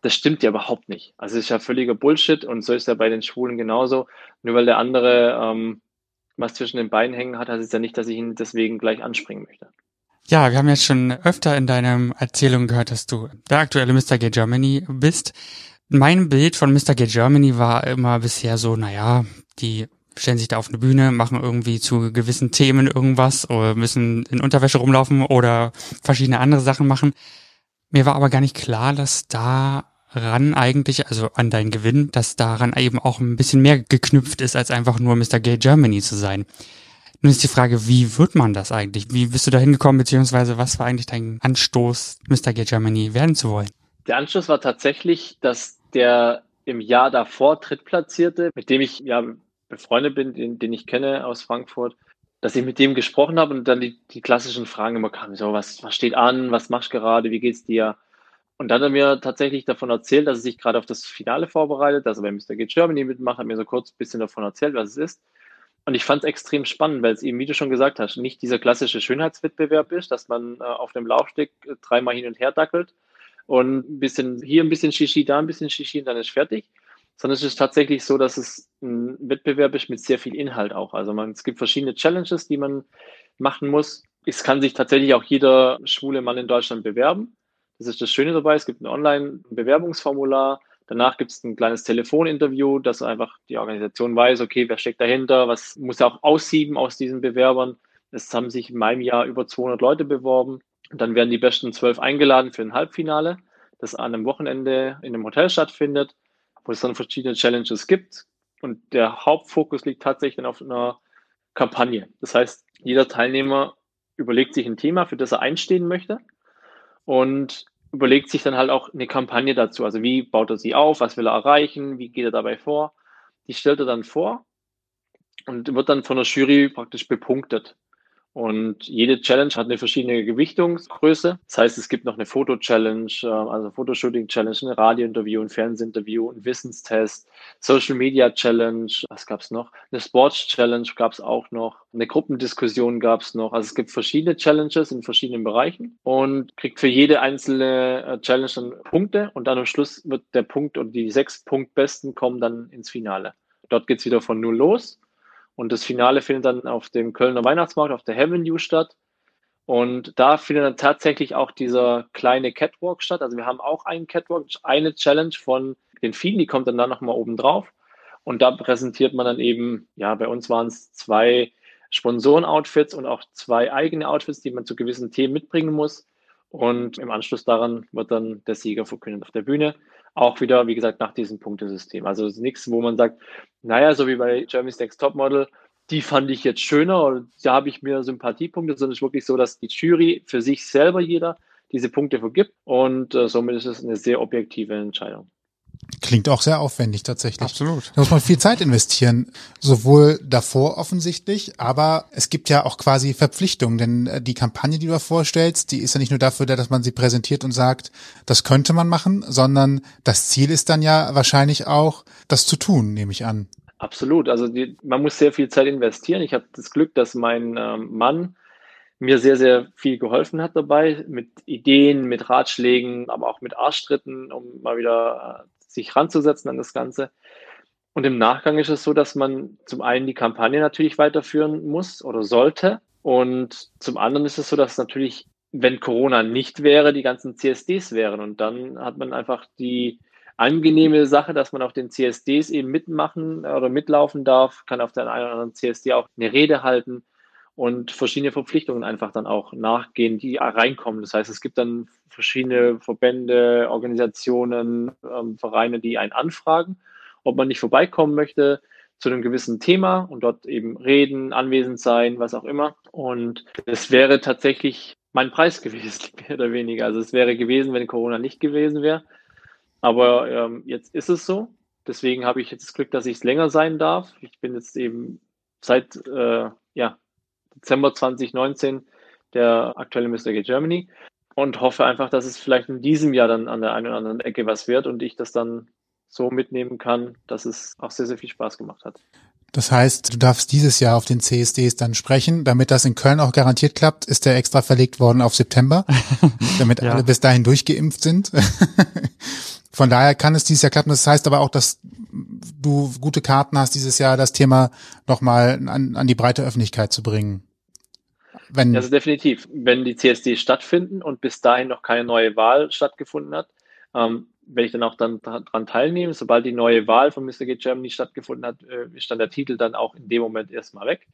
Speaker 5: das stimmt ja überhaupt nicht. Also es ist ja völliger Bullshit und so ist ja bei den Schwulen genauso. Nur weil der andere ähm, was zwischen den Beinen hängen hat, heißt es ja nicht, dass ich ihn deswegen gleich anspringen möchte.
Speaker 4: Ja, wir haben jetzt schon öfter in deinem Erzählung gehört, dass du der aktuelle Mr. Gay Germany bist. Mein Bild von Mr. Gay Germany war immer bisher so, naja, die stellen sich da auf eine Bühne, machen irgendwie zu gewissen Themen irgendwas oder müssen in Unterwäsche rumlaufen oder verschiedene andere Sachen machen. Mir war aber gar nicht klar, dass daran eigentlich, also an deinen Gewinn, dass daran eben auch ein bisschen mehr geknüpft ist, als einfach nur Mr. Gay Germany zu sein. Nun ist die Frage, wie wird man das eigentlich? Wie bist du da hingekommen, beziehungsweise was war eigentlich dein Anstoß, Mr. Get Germany werden zu wollen?
Speaker 5: Der Anstoß war tatsächlich, dass der im Jahr davor Drittplatzierte, mit dem ich ja befreundet bin, den, den ich kenne aus Frankfurt, dass ich mit dem gesprochen habe und dann die, die klassischen Fragen immer kamen, so, was, was steht an, was machst du gerade, wie geht's dir? Und dann hat er mir tatsächlich davon erzählt, dass er sich gerade auf das Finale vorbereitet, dass er bei Mr. Get Germany mitmacht, hat mir so kurz ein bisschen davon erzählt, was es ist. Und ich fand es extrem spannend, weil es eben, wie du schon gesagt hast, nicht dieser klassische Schönheitswettbewerb ist, dass man äh, auf dem Laufsteg äh, dreimal hin und her dackelt und ein bisschen hier ein bisschen Shishi, da ein bisschen Shishi und dann ist fertig, sondern es ist tatsächlich so, dass es ein Wettbewerb ist mit sehr viel Inhalt auch. Also man, es gibt verschiedene Challenges, die man machen muss. Es kann sich tatsächlich auch jeder schwule Mann in Deutschland bewerben. Das ist das Schöne dabei. Es gibt ein Online-Bewerbungsformular. Danach gibt es ein kleines Telefoninterview, dass einfach die Organisation weiß, okay, wer steckt dahinter, was muss er auch aussieben aus diesen Bewerbern. Es haben sich in meinem Jahr über 200 Leute beworben. Und dann werden die besten zwölf eingeladen für ein Halbfinale, das an einem Wochenende in einem Hotel stattfindet, wo es dann verschiedene Challenges gibt. Und der Hauptfokus liegt tatsächlich auf einer Kampagne. Das heißt, jeder Teilnehmer überlegt sich ein Thema, für das er einstehen möchte und überlegt sich dann halt auch eine Kampagne dazu. Also wie baut er sie auf, was will er erreichen, wie geht er dabei vor. Die stellt er dann vor und wird dann von der Jury praktisch bepunktet. Und jede Challenge hat eine verschiedene Gewichtungsgröße. Das heißt, es gibt noch eine Foto-Challenge, äh, also Fotoshooting-Challenge, ein Radiointerview, ein Fernsehinterview, ein Wissenstest, Social-Media-Challenge, was gab es noch? Eine Sports-Challenge gab es auch noch, eine Gruppendiskussion gab es noch. Also es gibt verschiedene Challenges in verschiedenen Bereichen und kriegt für jede einzelne äh, Challenge dann Punkte und dann am Schluss wird der Punkt und die sechs Punktbesten kommen dann ins Finale. Dort geht's wieder von null los und das Finale findet dann auf dem Kölner Weihnachtsmarkt, auf der Avenue statt. Und da findet dann tatsächlich auch dieser kleine Catwalk statt. Also wir haben auch einen Catwalk, eine Challenge von den vielen, die kommt dann da nochmal oben drauf. Und da präsentiert man dann eben, ja, bei uns waren es zwei Sponsoren-Outfits und auch zwei eigene Outfits, die man zu gewissen Themen mitbringen muss. Und im Anschluss daran wird dann der Sieger verkündet auf der Bühne. Auch wieder, wie gesagt, nach diesem Punktesystem. Also es ist nichts, wo man sagt, naja, so wie bei Germany's Next Topmodel, die fand ich jetzt schöner oder da habe ich mir Sympathiepunkte, sondern es ist wirklich so, dass die Jury für sich selber jeder diese Punkte vergibt und äh, somit ist es eine sehr objektive Entscheidung.
Speaker 3: Klingt auch sehr aufwendig tatsächlich.
Speaker 4: Absolut.
Speaker 3: Da muss man viel Zeit investieren, sowohl davor offensichtlich, aber es gibt ja auch quasi Verpflichtungen, denn äh, die Kampagne, die du vorstellst, die ist ja nicht nur dafür da, dass man sie präsentiert und sagt, das könnte man machen, sondern das Ziel ist dann ja wahrscheinlich auch, das zu tun, nehme ich an.
Speaker 5: Absolut. Also die, man muss sehr viel Zeit investieren. Ich habe das Glück, dass mein ähm, Mann mir sehr, sehr viel geholfen hat dabei, mit Ideen, mit Ratschlägen, aber auch mit Arschtritten, um mal wieder äh, sich ranzusetzen an das Ganze. Und im Nachgang ist es so, dass man zum einen die Kampagne natürlich weiterführen muss oder sollte. Und zum anderen ist es so, dass natürlich, wenn Corona nicht wäre, die ganzen CSDs wären. Und dann hat man einfach die angenehme Sache, dass man auf den CSDs eben mitmachen oder mitlaufen darf, kann auf der einen oder anderen CSD auch eine Rede halten und verschiedene Verpflichtungen einfach dann auch nachgehen, die reinkommen. Das heißt, es gibt dann verschiedene Verbände, Organisationen, ähm, Vereine, die einen anfragen, ob man nicht vorbeikommen möchte zu einem gewissen Thema und dort eben reden, anwesend sein, was auch immer. Und es wäre tatsächlich mein Preis gewesen, mehr oder weniger. Also es wäre gewesen, wenn Corona nicht gewesen wäre. Aber ähm, jetzt ist es so. Deswegen habe ich jetzt das Glück, dass ich es länger sein darf. Ich bin jetzt eben seit äh, ja, Dezember 2019 der aktuelle Mr. Gay Germany und hoffe einfach, dass es vielleicht in diesem Jahr dann an der einen oder anderen Ecke was wird und ich das dann so mitnehmen kann, dass es auch sehr, sehr viel Spaß gemacht hat.
Speaker 3: Das heißt, du darfst dieses Jahr auf den CSDs dann sprechen. Damit das in Köln auch garantiert klappt, ist der extra verlegt worden auf September, damit ja. alle bis dahin durchgeimpft sind. Von daher kann es dieses Jahr klappen. Das heißt aber auch, dass du gute Karten hast, dieses Jahr das Thema nochmal an, an die breite Öffentlichkeit zu bringen.
Speaker 5: Wenn also definitiv, wenn die CSD stattfinden und bis dahin noch keine neue Wahl stattgefunden hat, ähm, werde ich dann auch dann daran teilnehmen. Sobald die neue Wahl von Mr. Get Germany stattgefunden hat, äh, ist dann der Titel dann auch in dem Moment erstmal weg.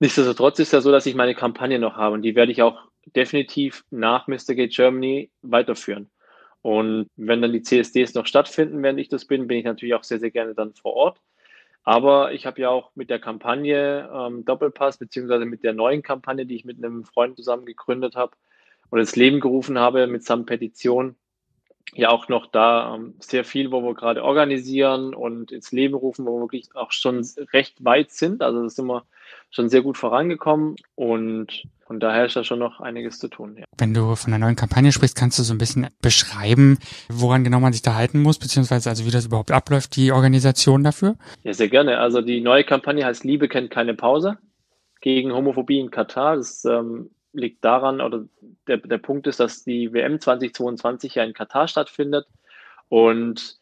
Speaker 5: Nichtsdestotrotz ist ja so, dass ich meine Kampagne noch habe und die werde ich auch definitiv nach Mr. Gate Germany weiterführen. Und wenn dann die CSDs noch stattfinden, während ich das bin, bin ich natürlich auch sehr, sehr gerne dann vor Ort. Aber ich habe ja auch mit der Kampagne ähm, Doppelpass, beziehungsweise mit der neuen Kampagne, die ich mit einem Freund zusammen gegründet habe und ins Leben gerufen habe mit samt Petition, ja auch noch da ähm, sehr viel, wo wir gerade organisieren und ins Leben rufen, wo wir wirklich auch schon recht weit sind. Also da sind wir schon sehr gut vorangekommen und von daher ist da schon noch einiges zu tun. Ja.
Speaker 4: Wenn du von der neuen Kampagne sprichst, kannst du so ein bisschen beschreiben, woran genau man sich da halten muss, beziehungsweise also wie das überhaupt abläuft, die Organisation dafür?
Speaker 5: Ja, sehr gerne. Also die neue Kampagne heißt Liebe kennt keine Pause gegen Homophobie in Katar. Das ähm, liegt daran, oder der, der Punkt ist, dass die WM 2022 ja in Katar stattfindet und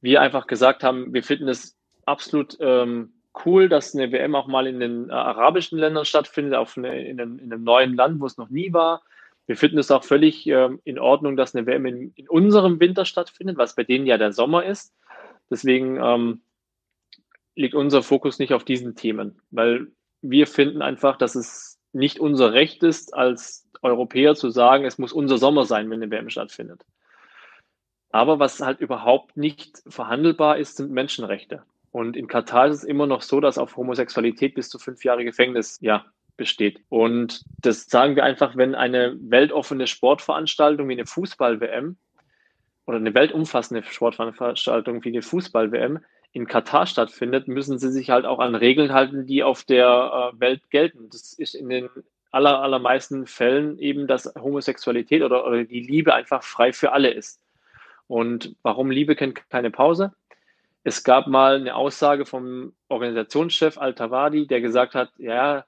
Speaker 5: wir einfach gesagt haben, wir finden es absolut ähm, cool, dass eine WM auch mal in den äh, arabischen Ländern stattfindet, auf eine, in, einem, in, einem, neuen Land, wo es noch nie war. Wir finden es auch völlig ähm, in Ordnung, dass eine WM in, in, unserem Winter stattfindet, was bei denen ja der Sommer ist. Deswegen ähm, liegt unser Fokus nicht auf diesen Themen, weil wir finden einfach, dass es nicht unser Recht ist, als Europäer zu sagen, es muss unser Sommer sein, wenn eine WM stattfindet. Aber was halt überhaupt nicht verhandelbar ist, sind Menschenrechte. Und in Katar ist es immer noch so, dass auf Homosexualität bis zu fünf Jahre Gefängnis ja, besteht. Und das sagen wir einfach, wenn eine weltoffene Sportveranstaltung wie eine Fußball-WM oder eine weltumfassende Sportveranstaltung wie eine Fußball-WM in Katar stattfindet, müssen sie sich halt auch an Regeln halten, die auf der äh, Welt gelten. Das ist in den aller, allermeisten Fällen eben, dass Homosexualität oder, oder die Liebe einfach frei für alle ist. Und warum Liebe kennt keine Pause? Es gab mal eine Aussage vom Organisationschef Al-Tawadi, der gesagt hat, ja,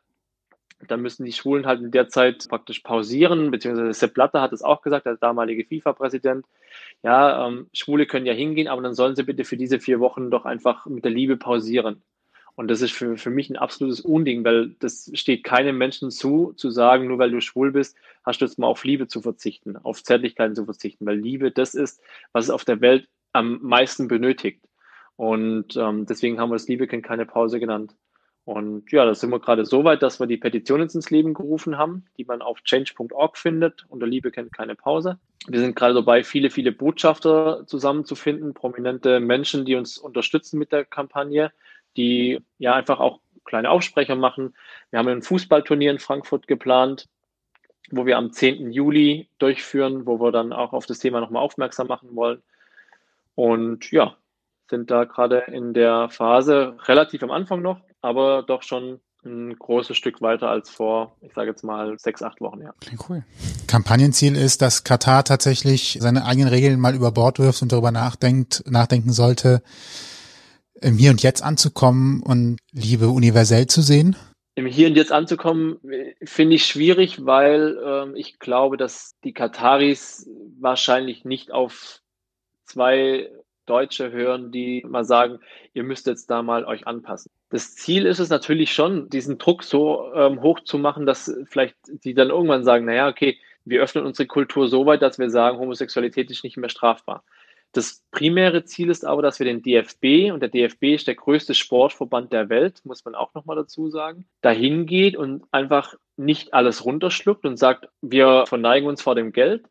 Speaker 5: da müssen die Schwulen halt in der Zeit praktisch pausieren, beziehungsweise Sepp Blatter hat es auch gesagt, der damalige FIFA-Präsident. Ja, ähm, Schwule können ja hingehen, aber dann sollen sie bitte für diese vier Wochen doch einfach mit der Liebe pausieren. Und das ist für, für mich ein absolutes Unding, weil das steht keinem Menschen zu, zu sagen, nur weil du schwul bist, hast du jetzt mal auf Liebe zu verzichten, auf Zärtlichkeiten zu verzichten, weil Liebe das ist, was es auf der Welt am meisten benötigt. Und ähm, deswegen haben wir das Liebe kennt keine Pause genannt. Und ja, da sind wir gerade so weit, dass wir die Petition ins Leben gerufen haben, die man auf change.org findet. Unter Liebe kennt keine Pause. Wir sind gerade dabei, viele, viele Botschafter zusammenzufinden, prominente Menschen, die uns unterstützen mit der Kampagne, die ja einfach auch kleine Aufsprecher machen. Wir haben ein Fußballturnier in Frankfurt geplant, wo wir am 10. Juli durchführen, wo wir dann auch auf das Thema nochmal aufmerksam machen wollen. Und ja, sind da gerade in der Phase relativ am Anfang noch, aber doch schon ein großes Stück weiter als vor, ich sage jetzt mal, sechs, acht Wochen. Ja.
Speaker 3: Cool. Kampagnenziel ist, dass Katar tatsächlich seine eigenen Regeln mal über Bord wirft und darüber nachdenkt, nachdenken sollte, im Hier und Jetzt anzukommen und Liebe universell zu sehen?
Speaker 5: Im Hier und Jetzt anzukommen, finde ich schwierig, weil ähm, ich glaube, dass die Kataris wahrscheinlich nicht auf zwei Deutsche hören, die mal sagen, ihr müsst jetzt da mal euch anpassen. Das Ziel ist es natürlich schon, diesen Druck so ähm, hoch zu machen, dass vielleicht die dann irgendwann sagen, naja, okay, wir öffnen unsere Kultur so weit, dass wir sagen, Homosexualität ist nicht mehr strafbar. Das primäre Ziel ist aber, dass wir den DFB, und der DFB ist der größte Sportverband der Welt, muss man auch nochmal dazu sagen, dahin geht und einfach nicht alles runterschluckt und sagt, wir verneigen uns vor dem Geld,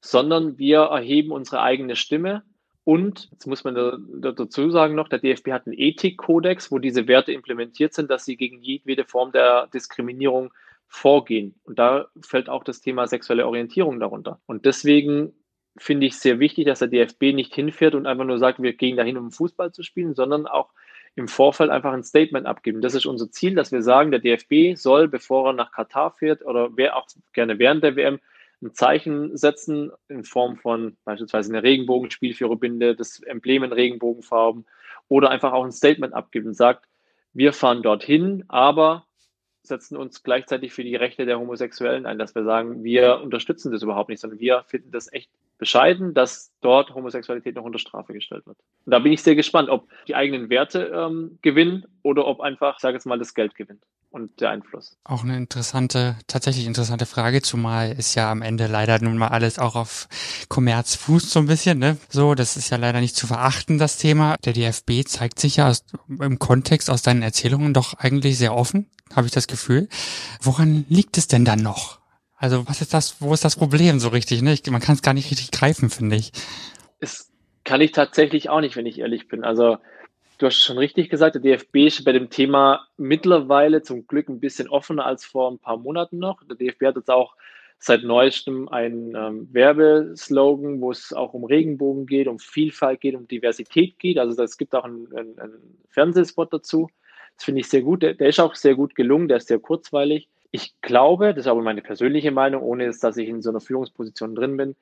Speaker 5: sondern wir erheben unsere eigene Stimme und, jetzt muss man da, da dazu sagen noch, der DFB hat einen Ethikkodex, wo diese Werte implementiert sind, dass sie gegen jede Form der Diskriminierung vorgehen. Und da fällt auch das Thema sexuelle Orientierung darunter. Und deswegen finde ich sehr wichtig, dass der DFB nicht hinfährt und einfach nur sagt, wir gehen dahin, um Fußball zu spielen, sondern auch im Vorfeld einfach ein Statement abgeben. Das ist unser Ziel, dass wir sagen, der DFB soll, bevor er nach Katar fährt oder wer auch gerne während der WM, ein Zeichen setzen in Form von beispielsweise einer Regenbogenspielführerbinde, das Emblem in Regenbogenfarben oder einfach auch ein Statement abgeben und sagt, wir fahren dorthin, aber setzen uns gleichzeitig für die Rechte der Homosexuellen ein, dass wir sagen, wir unterstützen das überhaupt nicht, sondern wir finden das echt bescheiden, dass dort Homosexualität noch unter Strafe gestellt wird. Und da bin ich sehr gespannt, ob die eigenen Werte ähm, gewinnen oder ob einfach, ich jetzt mal, das Geld gewinnt und der Einfluss.
Speaker 4: Auch eine interessante, tatsächlich interessante Frage, zumal ist ja am Ende leider nun mal alles auch auf Kommerz fußt so ein bisschen, ne? So, das ist ja leider nicht zu verachten, das Thema. Der DFB zeigt sich ja aus, im Kontext aus deinen Erzählungen doch eigentlich sehr offen, habe ich das Gefühl. Woran liegt es denn dann noch? Also, was ist das, wo ist das Problem so richtig, ne? Ich, man kann es gar nicht richtig greifen, finde ich.
Speaker 5: Es kann ich tatsächlich auch nicht, wenn ich ehrlich bin. Also, Du hast schon richtig gesagt, der DFB ist bei dem Thema mittlerweile zum Glück ein bisschen offener als vor ein paar Monaten noch. Der DFB hat jetzt auch seit neuestem einen ähm, Werbeslogan, wo es auch um Regenbogen geht, um Vielfalt geht, um Diversität geht. Also es gibt auch einen, Fernsehspot dazu. Das finde ich sehr gut. Der, der, ist auch sehr gut gelungen, der ist sehr kurzweilig. Ich glaube, das ist aber meine persönliche Meinung, ohne dass ich in so einer Führungsposition drin bin,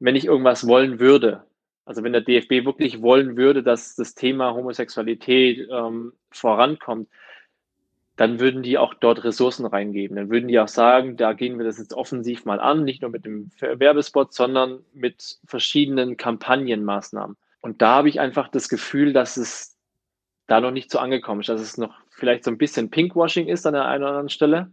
Speaker 5: wenn ich irgendwas wollen würde, also wenn der DFB wirklich wollen würde, dass das Thema Homosexualität ähm, vorankommt, dann würden die auch dort Ressourcen reingeben. Dann würden die auch sagen, da gehen wir das jetzt offensiv mal an, nicht nur mit dem Werbespot, sondern mit verschiedenen Kampagnenmaßnahmen. Und da habe ich einfach das Gefühl, dass es da noch nicht so angekommen ist, dass es noch vielleicht so ein bisschen Pinkwashing ist an der einen oder anderen Stelle,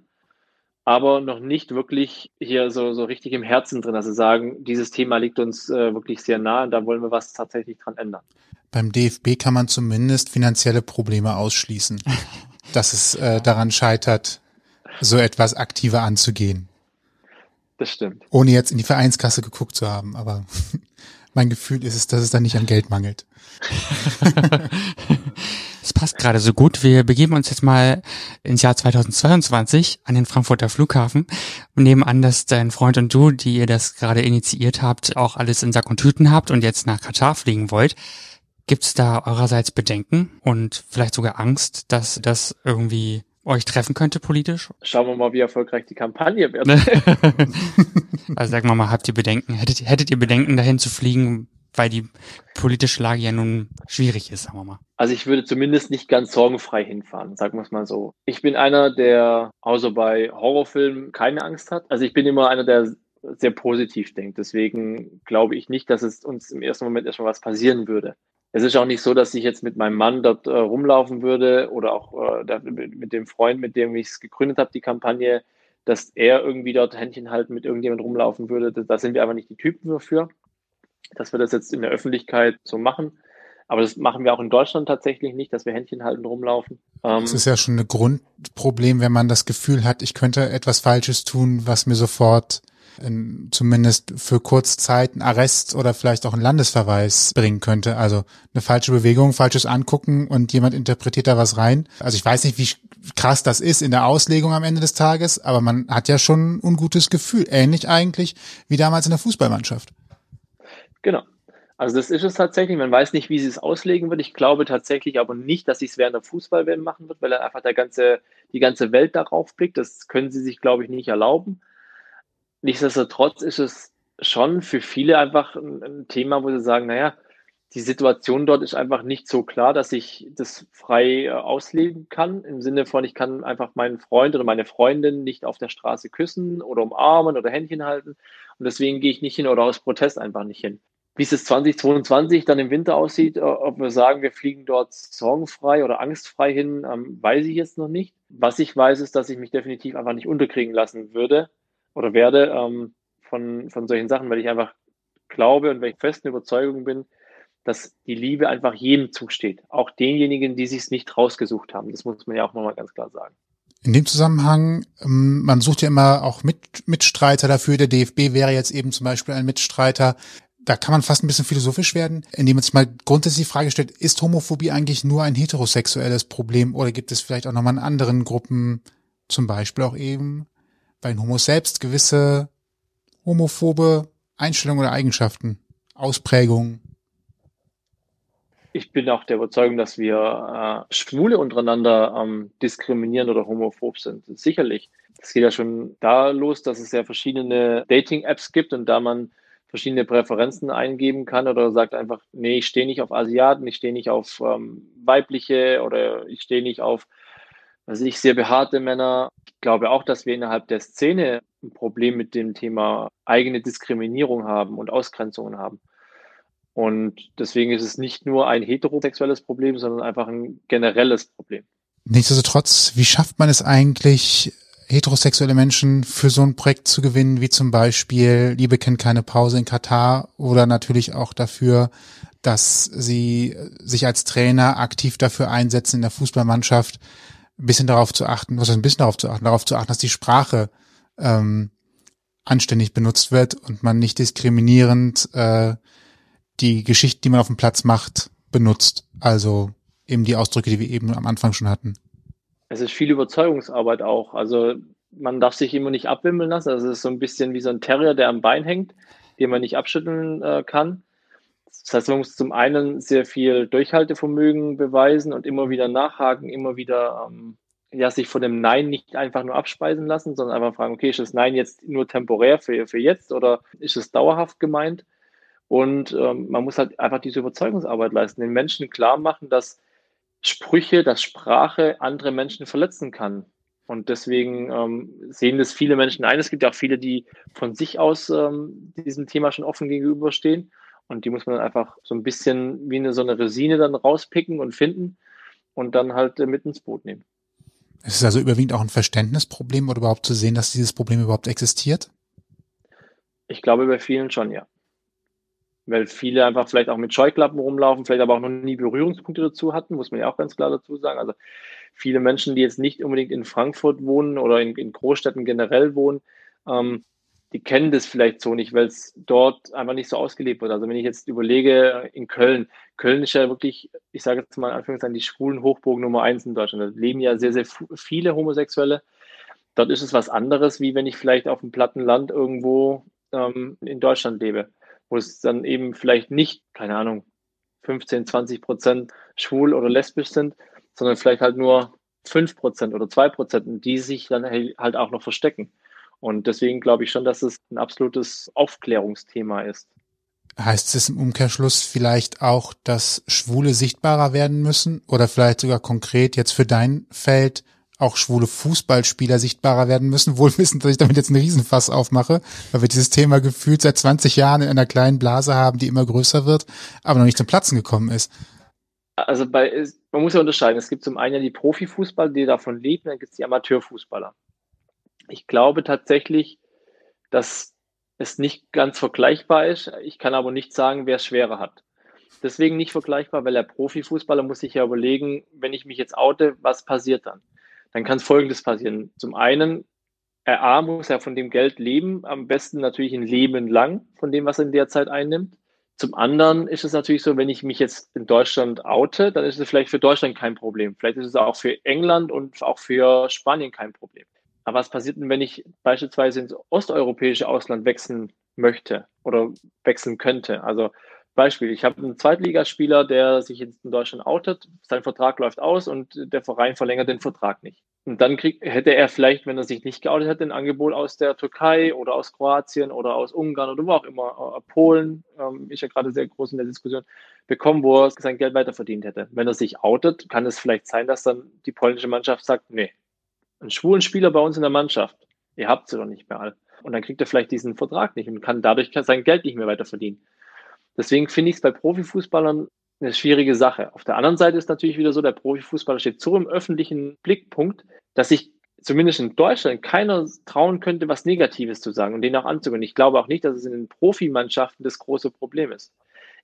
Speaker 5: aber noch nicht wirklich hier so, so richtig im Herzen drin, dass sie sagen, dieses Thema liegt uns äh, wirklich sehr nah und da wollen wir was tatsächlich dran ändern.
Speaker 3: Beim DFB kann man zumindest finanzielle Probleme ausschließen, dass es äh, daran scheitert, so etwas aktiver anzugehen.
Speaker 5: Das stimmt.
Speaker 3: Ohne jetzt in die Vereinskasse geguckt zu haben, aber mein Gefühl ist es, dass es da nicht an Geld mangelt.
Speaker 4: Es passt gerade so gut. Wir begeben uns jetzt mal ins Jahr 2022 an den Frankfurter Flughafen und nehmen an, dass dein Freund und du, die ihr das gerade initiiert habt, auch alles in Sack und Tüten habt und jetzt nach Katar fliegen wollt. Gibt es da eurerseits Bedenken und vielleicht sogar Angst, dass das irgendwie euch treffen könnte politisch?
Speaker 5: Schauen wir mal, wie erfolgreich die Kampagne wird.
Speaker 4: also sagen wir mal, habt ihr Bedenken? Hättet, hättet ihr Bedenken, dahin zu fliegen, weil die politische Lage ja nun schwierig ist, sagen wir mal.
Speaker 5: Also ich würde zumindest nicht ganz sorgenfrei hinfahren, sagen wir es mal so. Ich bin einer, der außer bei Horrorfilmen keine Angst hat. Also ich bin immer einer, der sehr positiv denkt. Deswegen glaube ich nicht, dass es uns im ersten Moment erstmal was passieren würde. Es ist auch nicht so, dass ich jetzt mit meinem Mann dort äh, rumlaufen würde oder auch äh, mit dem Freund, mit dem ich es gegründet habe, die Kampagne, dass er irgendwie dort Händchen halten mit irgendjemand rumlaufen würde. Da sind wir einfach nicht die Typen dafür dass wir das jetzt in der Öffentlichkeit so machen. Aber das machen wir auch in Deutschland tatsächlich nicht, dass wir Händchen halten rumlaufen.
Speaker 3: Ähm, das ist ja schon ein Grundproblem, wenn man das Gefühl hat, ich könnte etwas Falsches tun, was mir sofort in, zumindest für kurze Zeit einen Arrest oder vielleicht auch einen Landesverweis bringen könnte. Also eine falsche Bewegung, falsches Angucken und jemand interpretiert da was rein. Also ich weiß nicht, wie krass das ist in der Auslegung am Ende des Tages, aber man hat ja schon ein ungutes Gefühl. Ähnlich eigentlich wie damals in der Fußballmannschaft.
Speaker 5: Genau. Also das ist es tatsächlich. Man weiß nicht, wie sie es auslegen wird. Ich glaube tatsächlich aber nicht, dass sie es während der Fußball-WM machen wird, weil dann einfach der ganze, die ganze Welt darauf blickt. Das können sie sich, glaube ich, nicht erlauben. Nichtsdestotrotz ist es schon für viele einfach ein, Thema, wo sie sagen, naja, die Situation dort ist einfach nicht so klar, dass ich das frei äh, ausleben kann. Im Sinne von, ich kann einfach meinen Freund oder meine Freundin nicht auf der Straße küssen oder umarmen oder Händchen halten. Und deswegen gehe ich nicht hin oder aus Protest einfach nicht hin. Wie es 2022 dann im Winter aussieht, äh, ob wir sagen, wir fliegen dort sorgenfrei oder angstfrei hin, ähm, weiß ich jetzt noch nicht. Was ich weiß, ist, dass ich mich definitiv einfach nicht unterkriegen lassen würde oder werde ähm, von, von solchen Sachen, weil ich einfach glaube und weil ich festen Überzeugung bin, dass die Liebe einfach jedem zusteht. Auch denjenigen, die sich nicht rausgesucht haben. Das muss man ja auch nochmal ganz klar sagen.
Speaker 3: In dem Zusammenhang, ähm, man sucht ja immer auch Mit Mitstreiter dafür. Der DFB wäre jetzt eben zum Beispiel ein Mitstreiter da kann man fast ein bisschen philosophisch werden, indem man sich mal grundsätzlich die Frage stellt, ist Homophobie eigentlich nur ein heterosexuelles Problem oder gibt es vielleicht auch nochmal in anderen Gruppen, zum Beispiel auch eben bei den Homos selbst, gewisse homophobe Einstellungen oder Eigenschaften, Ausprägungen?
Speaker 5: Ich bin auch der Überzeugung, dass wir äh, Schwule untereinander ähm, diskriminieren oder homophob sind. Sicherlich. Es geht ja schon da los, dass es ja verschiedene Dating-Apps gibt und da man verschiedene Präferenzen eingeben kann oder sagt einfach, nee, ich stehe nicht auf Asiaten, ich stehe nicht auf ähm, weibliche oder ich stehe nicht auf, was ich, sehr behaarte Männer. Ich glaube auch, dass wir innerhalb der Szene ein Problem mit dem Thema eigene Diskriminierung haben und Ausgrenzungen haben. Und deswegen ist es nicht nur ein heterosexuelles Problem, sondern einfach ein generelles Problem.
Speaker 3: Nichtsdestotrotz, wie schafft man es eigentlich, heterosexuelle Menschen für so ein Projekt zu gewinnen, wie zum Beispiel Liebe kennt keine Pause in Katar oder natürlich auch dafür, dass sie sich als Trainer aktiv dafür einsetzen in der Fußballmannschaft, ein bisschen darauf zu achten, was heißt ein bisschen darauf zu achten, darauf zu achten, dass die Sprache ähm, anständig benutzt wird und man nicht diskriminierend äh, die Geschichte, die man auf dem Platz macht, benutzt. Also eben die Ausdrücke, die wir eben am Anfang schon hatten.
Speaker 5: Es ist viel Überzeugungsarbeit auch. Also man darf sich immer nicht abwimmeln lassen. Also es ist so ein bisschen wie so ein Terrier, der am Bein hängt, den man nicht abschütteln äh, kann. Das heißt, man muss zum einen sehr viel Durchhaltevermögen beweisen und immer wieder nachhaken, immer wieder ähm, ja, sich von dem Nein nicht einfach nur abspeisen lassen, sondern einfach fragen, okay, ist das Nein jetzt nur temporär für, für jetzt oder ist es dauerhaft gemeint? Und ähm, man muss halt einfach diese Überzeugungsarbeit leisten, den Menschen klar machen, dass Sprüche, dass Sprache andere Menschen verletzen kann. Und deswegen ähm, sehen das viele Menschen ein. Es gibt ja auch viele, die von sich aus ähm, diesem Thema schon offen gegenüberstehen. Und die muss man dann einfach so ein bisschen wie eine, so eine Resine dann rauspicken und finden und dann halt äh, mit ins Boot nehmen.
Speaker 3: Ist es also überwiegend auch ein Verständnisproblem oder überhaupt zu sehen, dass dieses Problem überhaupt existiert?
Speaker 5: Ich glaube bei vielen schon, ja. Weil viele einfach vielleicht auch mit Scheuklappen rumlaufen, vielleicht aber auch noch nie Berührungspunkte dazu hatten, muss man ja auch ganz klar dazu sagen. Also viele Menschen, die jetzt nicht unbedingt in Frankfurt wohnen oder in, in Großstädten generell wohnen, ähm, die kennen das vielleicht so nicht, weil es dort einfach nicht so ausgelebt wird. Also wenn ich jetzt überlege, in Köln, Köln ist ja wirklich, ich sage jetzt mal in Anführungszeichen, die schwulen Hochburg Nummer eins in Deutschland. Da leben ja sehr, sehr viele Homosexuelle. Dort ist es was anderes, wie wenn ich vielleicht auf dem platten Land irgendwo ähm, in Deutschland lebe, wo es dann eben vielleicht nicht, keine Ahnung, 15, 20 Prozent schwul oder lesbisch sind, sondern vielleicht halt nur 5 Prozent oder 2 Prozent, die sich dann halt auch noch verstecken. Und deswegen glaube ich schon, dass es ein absolutes Aufklärungsthema ist.
Speaker 3: Heißt es im Umkehrschluss vielleicht auch, dass Schwule sichtbarer werden müssen oder vielleicht sogar konkret jetzt für dein Feld auch schwule Fußballspieler sichtbarer werden müssen, wohl wissend, dass ich damit jetzt einen Riesenfass aufmache, weil wir dieses Thema gefühlt seit 20 Jahren in einer kleinen Blase haben, die immer größer wird, aber noch nicht zum Platzen gekommen ist.
Speaker 5: Also bei, man muss ja unterscheiden. Es gibt zum einen ja die Profifußballer, die davon leben, dann gibt es die Amateurfußballer. Ich glaube tatsächlich, dass es nicht ganz vergleichbar ist. Ich kann aber nicht sagen, wer es schwerer hat. Deswegen nicht vergleichbar, weil der Profifußballer muss sich ja überlegen, wenn ich mich jetzt oute, was passiert dann? Dann kann es Folgendes passieren. Zum einen, RA muss ja von dem Geld leben, am besten natürlich ein Leben lang von dem, was er in der Zeit einnimmt. Zum anderen ist es natürlich so, wenn ich mich jetzt in Deutschland oute, dann ist es vielleicht für Deutschland kein Problem. Vielleicht ist es auch für England und auch für Spanien kein Problem. Aber was passiert denn, wenn ich beispielsweise ins osteuropäische Ausland wechseln möchte oder wechseln könnte? Also Beispiel, ich habe einen Zweitligaspieler, der sich in Deutschland outet, sein Vertrag läuft aus und der Verein verlängert den Vertrag nicht. Und dann krieg, hätte er vielleicht, wenn er sich nicht geoutet hätte, ein Angebot aus der Türkei oder aus Kroatien oder aus Ungarn oder wo auch immer, äh, Polen, ähm, ist ja gerade sehr groß in der Diskussion, bekommen, wo er sein Geld weiter verdient hätte. Wenn er sich outet, kann es vielleicht sein, dass dann die polnische Mannschaft sagt, nee, einen schwulen Spieler bei uns in der Mannschaft, ihr habt sie doch nicht mehr alle. Und dann kriegt er vielleicht diesen Vertrag nicht und kann dadurch sein Geld nicht mehr weiter verdienen. Deswegen finde ich es bei Profifußballern eine schwierige Sache. Auf der anderen Seite ist natürlich wieder so, der Profifußballer steht so im öffentlichen Blickpunkt, dass sich zumindest in Deutschland keiner trauen könnte, was Negatives zu sagen und den auch anzugehen. Ich glaube auch nicht, dass es in den Profimannschaften das große Problem ist.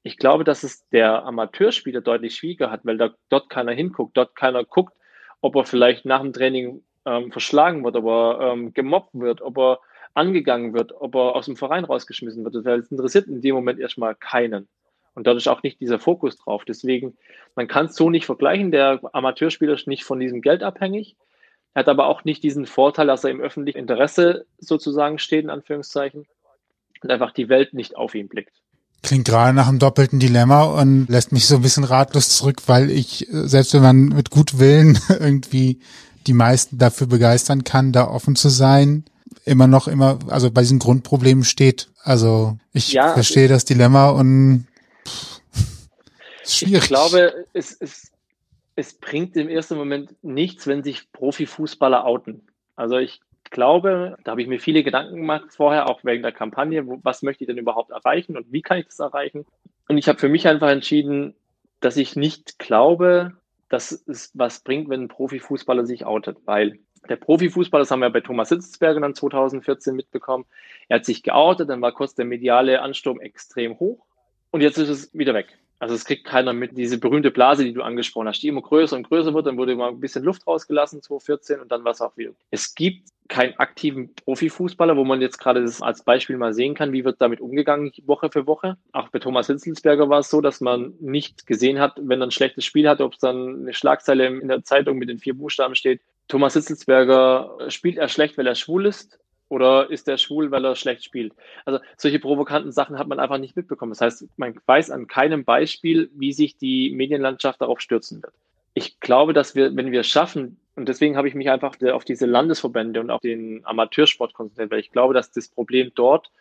Speaker 5: Ich glaube, dass es der Amateurspieler deutlich schwieriger hat, weil da, dort keiner hinguckt, dort keiner guckt, ob er vielleicht nach dem Training ähm, verschlagen wird, ob er ähm, gemobbt wird, ob er angegangen wird, ob er aus dem Verein rausgeschmissen wird. Das interessiert in dem Moment erstmal keinen. Und dadurch auch nicht dieser Fokus drauf. Deswegen, man kann es so nicht vergleichen. Der Amateurspieler ist nicht von diesem Geld abhängig. Er hat aber auch nicht diesen Vorteil, dass er im öffentlichen Interesse sozusagen steht, in Anführungszeichen, und einfach die Welt nicht auf ihn blickt.
Speaker 3: Klingt gerade nach einem doppelten Dilemma und lässt mich so ein bisschen ratlos zurück, weil ich, selbst wenn man mit gut Willen irgendwie die meisten dafür begeistern kann, da offen zu sein, immer noch immer, also bei diesen Grundproblemen steht. Also ich ja, verstehe das Dilemma und pff,
Speaker 5: ist schwierig. Ich glaube, es, es, es bringt im ersten Moment nichts, wenn sich Profifußballer outen. Also ich glaube, da habe ich mir viele Gedanken gemacht vorher, auch wegen der Kampagne, wo, was möchte ich denn überhaupt erreichen und wie kann ich das erreichen? Und ich habe für mich einfach entschieden, dass ich nicht glaube, dass es was bringt, wenn ein Profifußballer sich outet, weil der Profifußballer, das haben wir bei Thomas Hitzelsberger dann 2014 mitbekommen, er hat sich geoutet, dann war kurz der mediale Ansturm extrem hoch und jetzt ist es wieder weg. Also es kriegt keiner mit. Diese berühmte Blase, die du angesprochen hast, die immer größer und größer wird, dann wurde mal ein bisschen Luft rausgelassen, 2014, und dann war es auch wieder. Es gibt keinen aktiven Profifußballer, wo man jetzt gerade das als Beispiel mal sehen kann, wie wird damit umgegangen Woche für Woche. Auch bei Thomas Hitzelsberger war es so, dass man nicht gesehen hat, wenn er ein schlechtes Spiel hatte, ob es dann eine Schlagzeile in der Zeitung mit den vier Buchstaben steht. Thomas Hitzelsberger spielt er schlecht, weil er schwul ist oder ist er schwul, weil er schlecht spielt? Also solche provokanten Sachen hat man einfach nicht mitbekommen. Das heißt, man weiß an keinem Beispiel, wie sich die Medienlandschaft darauf stürzen wird. Ich glaube, dass wir, wenn wir es schaffen, und deswegen habe ich mich einfach auf diese Landesverbände und auf den Amateursport konzentriert, weil ich glaube, dass das Problem dort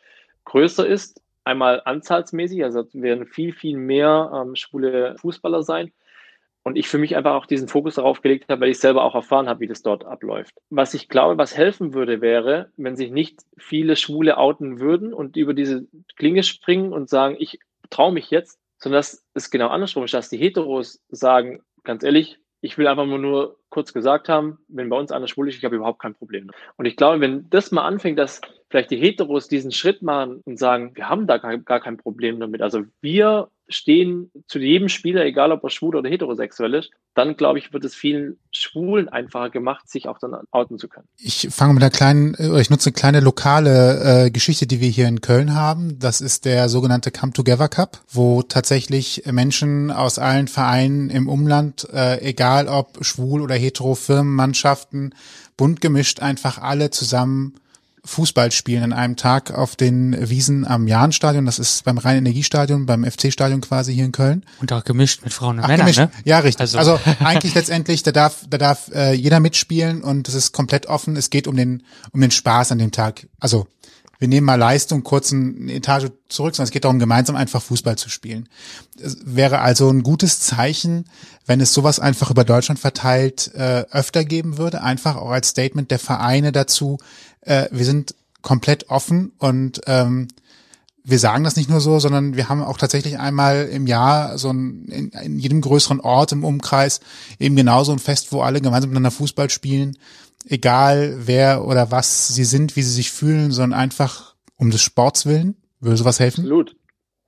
Speaker 5: größer ist. Einmal anzahlsmäßig, also werden viel, viel mehr ähm, schwule Fußballer sein. Und ich für mich einfach auch diesen Fokus darauf gelegt habe, weil ich selber auch erfahren habe, wie das dort abläuft. Was ich glaube, was helfen würde, wäre, wenn sich nicht viele Schwule outen würden und über diese Klinge springen und sagen, ich traue mich jetzt, sondern dass es genau andersrum ist, dass die Heteros sagen, ganz ehrlich, ich will einfach nur kurz gesagt haben, wenn bei uns einer schwul ist, ich habe überhaupt kein Problem. Und ich glaube, wenn das mal anfängt, dass vielleicht die Heteros diesen Schritt machen und sagen, wir haben da gar, kein Problem damit. Also wir stehen zu jedem Spieler, egal ob er schwul oder heterosexuell ist, dann glaube ich, wird es vielen Schwulen einfacher gemacht, sich auch dann outen zu können.
Speaker 3: Ich fange mit einer kleinen, oder ich nutze eine kleine lokale äh, Geschichte, die wir hier in Köln haben. Das ist der sogenannte Come Together Cup, wo tatsächlich Menschen aus allen Vereinen im Umland, äh, egal ob schwul oder hetero, Firmenmannschaften, bunt gemischt, einfach alle zusammen Fußball spielen an einem Tag auf den Wiesen am Jahnstadion. Das ist beim Rhein-Energiestadion, beim FC-Stadion quasi hier in Köln.
Speaker 4: Und auch gemischt mit Frauen und Ach, Männern, gemischt. ne?
Speaker 3: Ja, richtig. Also, also eigentlich letztendlich, da darf, da darf äh, jeder mitspielen und es ist komplett offen. Es geht um den, um den Spaß an dem Tag. Also wir nehmen mal Leistung kurz eine Etage zurück, sondern es geht darum, gemeinsam einfach Fußball zu spielen. Es wäre also ein gutes Zeichen, wenn es sowas einfach über Deutschland verteilt äh, öfter geben würde, einfach auch als Statement der Vereine dazu, äh, wir sind komplett offen und ähm, wir sagen das nicht nur so, sondern wir haben auch tatsächlich einmal im Jahr so ein, in, in jedem größeren Ort im Umkreis eben genauso ein Fest, wo alle gemeinsam miteinander Fußball spielen, egal wer oder was sie sind, wie sie sich fühlen, sondern einfach um des Sports willen. Würde sowas helfen?
Speaker 5: Absolut.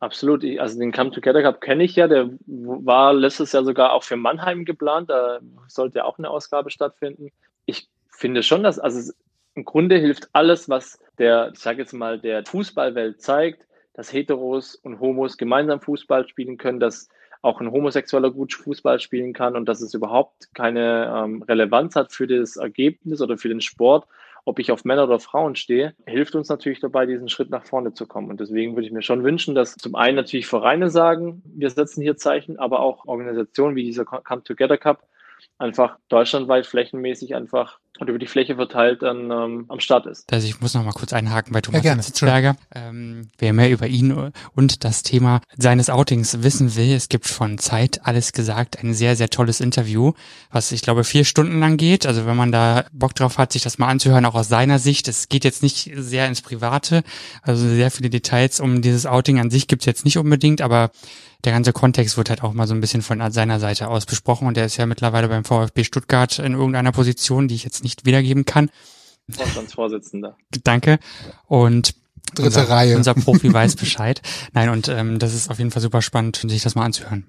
Speaker 5: Absolut. Also den Come Together Cup kenne ich ja. Der war letztes Jahr sogar auch für Mannheim geplant. Da sollte ja auch eine Ausgabe stattfinden. Ich finde schon, dass, also im Grunde hilft alles, was der, ich sage jetzt mal, der Fußballwelt zeigt, dass Heteros und Homos gemeinsam Fußball spielen können, dass auch ein Homosexueller gut Fußball spielen kann und dass es überhaupt keine ähm, Relevanz hat für das Ergebnis oder für den Sport, ob ich auf Männer oder Frauen stehe, hilft uns natürlich dabei, diesen Schritt nach vorne zu kommen. Und deswegen würde ich mir schon wünschen, dass zum einen natürlich Vereine sagen, wir setzen hier Zeichen, aber auch Organisationen wie dieser Come Together Cup einfach deutschlandweit flächenmäßig einfach und über die Fläche verteilt dann ähm, am Start ist.
Speaker 4: Also ich muss noch mal kurz einhaken bei Thomas ja, Sitzberger. Ähm, wer mehr über ihn und das Thema seines Outings wissen will, es gibt von Zeit alles gesagt, ein sehr, sehr tolles Interview, was ich glaube vier Stunden lang geht. Also wenn man da Bock drauf hat, sich das mal anzuhören, auch aus seiner Sicht. Es geht jetzt nicht sehr ins Private, also sehr viele Details um dieses Outing an sich gibt's jetzt nicht unbedingt, aber der ganze Kontext wird halt auch mal so ein bisschen von seiner Seite aus besprochen und der ist ja mittlerweile beim VfB Stuttgart in irgendeiner Position, die ich jetzt nicht wiedergeben kann.
Speaker 5: Vorstandsvorsitzender.
Speaker 4: Danke. Und
Speaker 3: Dritte
Speaker 4: unser,
Speaker 3: Reihe.
Speaker 4: Unser Profi weiß Bescheid. Nein, und ähm, das ist auf jeden Fall super spannend, sich das mal anzuhören.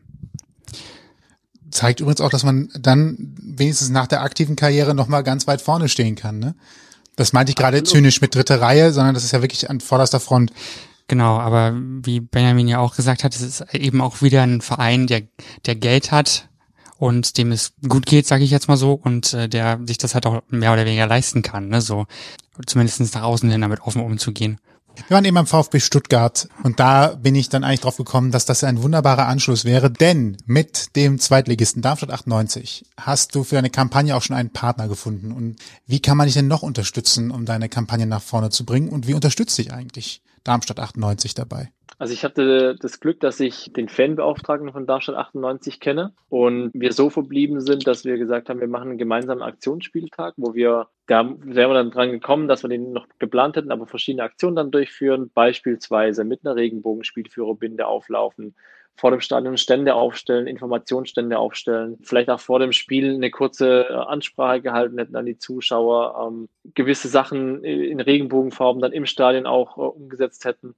Speaker 3: Zeigt übrigens auch, dass man dann wenigstens nach der aktiven Karriere nochmal ganz weit vorne stehen kann. Ne? Das meinte ich gerade zynisch mit dritte Reihe, sondern das ist ja wirklich an vorderster Front.
Speaker 4: Genau, aber wie Benjamin ja auch gesagt hat, es ist eben auch wieder ein Verein, der, der Geld hat und dem es gut geht, sage ich jetzt mal so, und äh, der sich das halt auch mehr oder weniger leisten kann, ne? So zumindest nach außen hin damit offen umzugehen.
Speaker 3: Wir waren eben am VfB Stuttgart und da bin ich dann eigentlich drauf gekommen, dass das ein wunderbarer Anschluss wäre, denn mit dem Zweitligisten Darmstadt 98 hast du für deine Kampagne auch schon einen Partner gefunden. Und wie kann man dich denn noch unterstützen, um deine Kampagne nach vorne zu bringen? Und wie unterstützt dich eigentlich Darmstadt 98 dabei?
Speaker 5: Also ich hatte das Glück, dass ich den Fanbeauftragten von Darmstadt 98 kenne und wir so verblieben sind, dass wir gesagt haben, wir machen einen gemeinsamen Aktionsspieltag, wo wir, da wären wir dann dran gekommen, dass wir den noch geplant hätten, aber verschiedene Aktionen dann durchführen, beispielsweise mit einer Regenbogenspielführerbinde auflaufen, vor dem Stadion Stände aufstellen, Informationsstände aufstellen, vielleicht auch vor dem Spiel eine kurze äh, Ansprache gehalten hätten an die Zuschauer, ähm, gewisse Sachen in Regenbogenfarben dann im Stadion auch äh, umgesetzt hätten.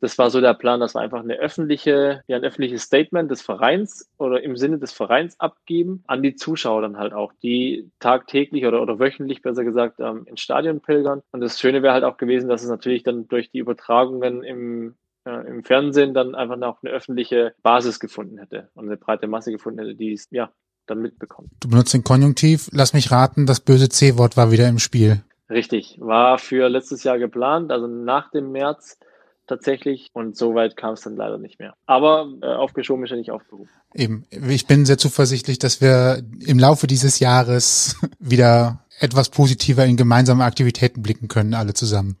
Speaker 5: Das war so der Plan, dass wir einfach eine öffentliche, ja, ein öffentliches Statement des Vereins oder im Sinne des Vereins abgeben an die Zuschauer dann halt auch, die tagtäglich oder, oder wöchentlich besser gesagt ähm, ins Stadion pilgern. Und das Schöne wäre halt auch gewesen, dass es natürlich dann durch die Übertragungen im, äh, im Fernsehen dann einfach noch eine öffentliche Basis gefunden hätte und eine breite Masse gefunden hätte, die es ja dann mitbekommt.
Speaker 3: Du benutzt den Konjunktiv. Lass mich raten, das böse C-Wort war wieder im Spiel.
Speaker 5: Richtig, war für letztes Jahr geplant, also nach dem März tatsächlich und so weit kam es dann leider nicht mehr. Aber äh, aufgeschoben ist ja nicht aufgehoben.
Speaker 3: Eben, ich bin sehr zuversichtlich, dass wir im Laufe dieses Jahres wieder etwas positiver in gemeinsame Aktivitäten blicken können, alle zusammen.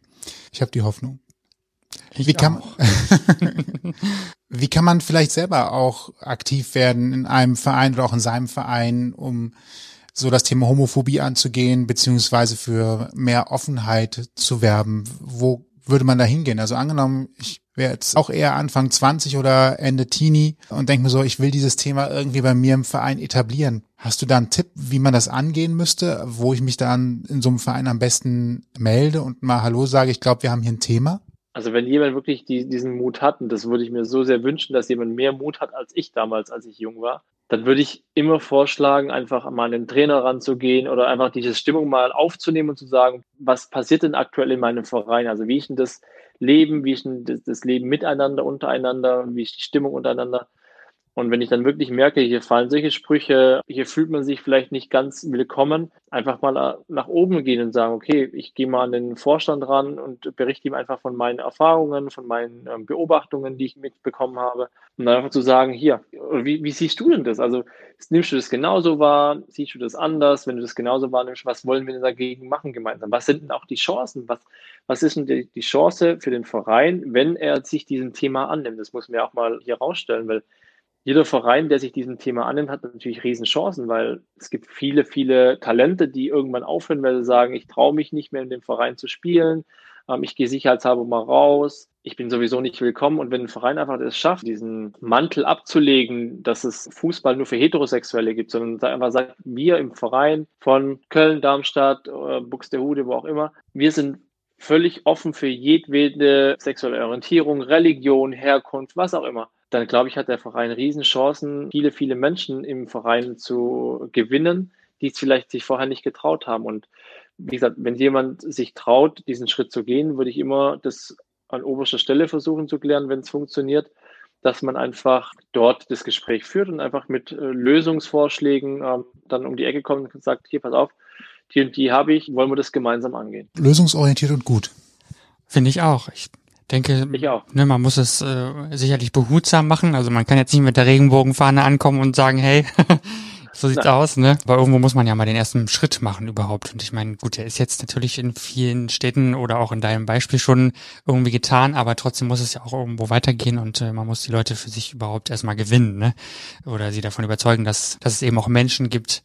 Speaker 3: Ich habe die Hoffnung.
Speaker 4: Ich
Speaker 3: wie kann, wie kann man vielleicht selber auch aktiv werden in einem Verein oder auch in seinem Verein, um so das Thema Homophobie anzugehen, beziehungsweise für mehr Offenheit zu werben? Wo würde man da hingehen? Also angenommen, ich wäre jetzt auch eher Anfang 20 oder Ende Teenie und denke mir so, ich will dieses Thema irgendwie bei mir im Verein etablieren. Hast du da einen Tipp, wie man das angehen müsste, wo ich mich dann in so einem Verein am besten melde und mal Hallo sage, ich glaube, wir haben hier ein Thema?
Speaker 5: Also wenn jemand wirklich die, diesen Mut hat, und das würde ich mir so sehr wünschen, dass jemand mehr Mut hat als ich damals, als ich jung war, dann würde ich immer vorschlagen, einfach mal an den Trainer ranzugehen oder einfach diese Stimmung mal aufzunehmen und zu sagen, was passiert denn aktuell in meinem Verein? Also wie ich denn das Leben, wie ist denn das, das Leben miteinander, untereinander, wie ist die Stimmung untereinander. Und wenn ich dann wirklich merke, hier fallen solche Sprüche, hier fühlt man sich vielleicht nicht ganz willkommen, einfach mal nach oben gehen und sagen, okay, ich gehe mal an den Vorstand ran und berichte ihm einfach von meinen Erfahrungen, von meinen ähm, Beobachtungen, die ich mitbekommen habe. Und dann einfach zu sagen, hier, wie, wie siehst du denn das? Also nimmst du das genauso wahr? Siehst du das anders? Wenn du das genauso wahrnimmst, was wollen wir denn dagegen machen gemeinsam? Was sind denn auch die Chancen? Was, was ist denn die, die Chance für den Verein, wenn er sich diesem Thema annimmt? Das muss man ja auch mal hier rausstellen, weil jeder Verein, der sich diesem Thema annimmt, hat natürlich Riesenchancen, weil es gibt viele, viele Talente, die irgendwann aufhören, weil sie sagen, ich traue mich nicht mehr in dem Verein zu spielen, ähm, ich gehe sicherheitshalber mal raus, ich bin sowieso nicht willkommen. Und wenn ein Verein einfach es schafft, diesen Mantel abzulegen, dass es Fußball nur für Heterosexuelle gibt, sondern einfach sagt, wir im Verein von Köln, Darmstadt, äh, Buxtehude, wo auch immer, wir sind völlig offen für jedwede sexuelle Orientierung, Religion, Herkunft, was auch immer dann glaube ich, hat der Verein Riesenchancen, viele, viele Menschen im Verein zu gewinnen, die es vielleicht sich vorher nicht getraut haben. Und wie gesagt, wenn jemand sich traut, diesen Schritt zu gehen, würde ich immer das an oberster Stelle versuchen zu klären, wenn es funktioniert, dass man einfach dort das Gespräch führt und einfach mit äh, Lösungsvorschlägen äh, dann um die Ecke kommt und sagt, hier, pass auf, die und die habe ich, wollen wir das gemeinsam angehen.
Speaker 3: Lösungsorientiert und gut.
Speaker 4: Finde ich auch. Ich denke, ich auch. Ne, man muss es äh, sicherlich behutsam machen. Also man kann jetzt nicht mit der Regenbogenfahne ankommen und sagen, hey, so sieht's Nein. aus, ne? Aber irgendwo muss man ja mal den ersten Schritt machen überhaupt. Und ich meine, gut, der ist jetzt natürlich in vielen Städten oder auch in deinem Beispiel schon irgendwie getan, aber trotzdem muss es ja auch irgendwo weitergehen und äh, man muss die Leute für sich überhaupt erstmal gewinnen, ne? Oder sie davon überzeugen, dass, dass es eben auch Menschen gibt,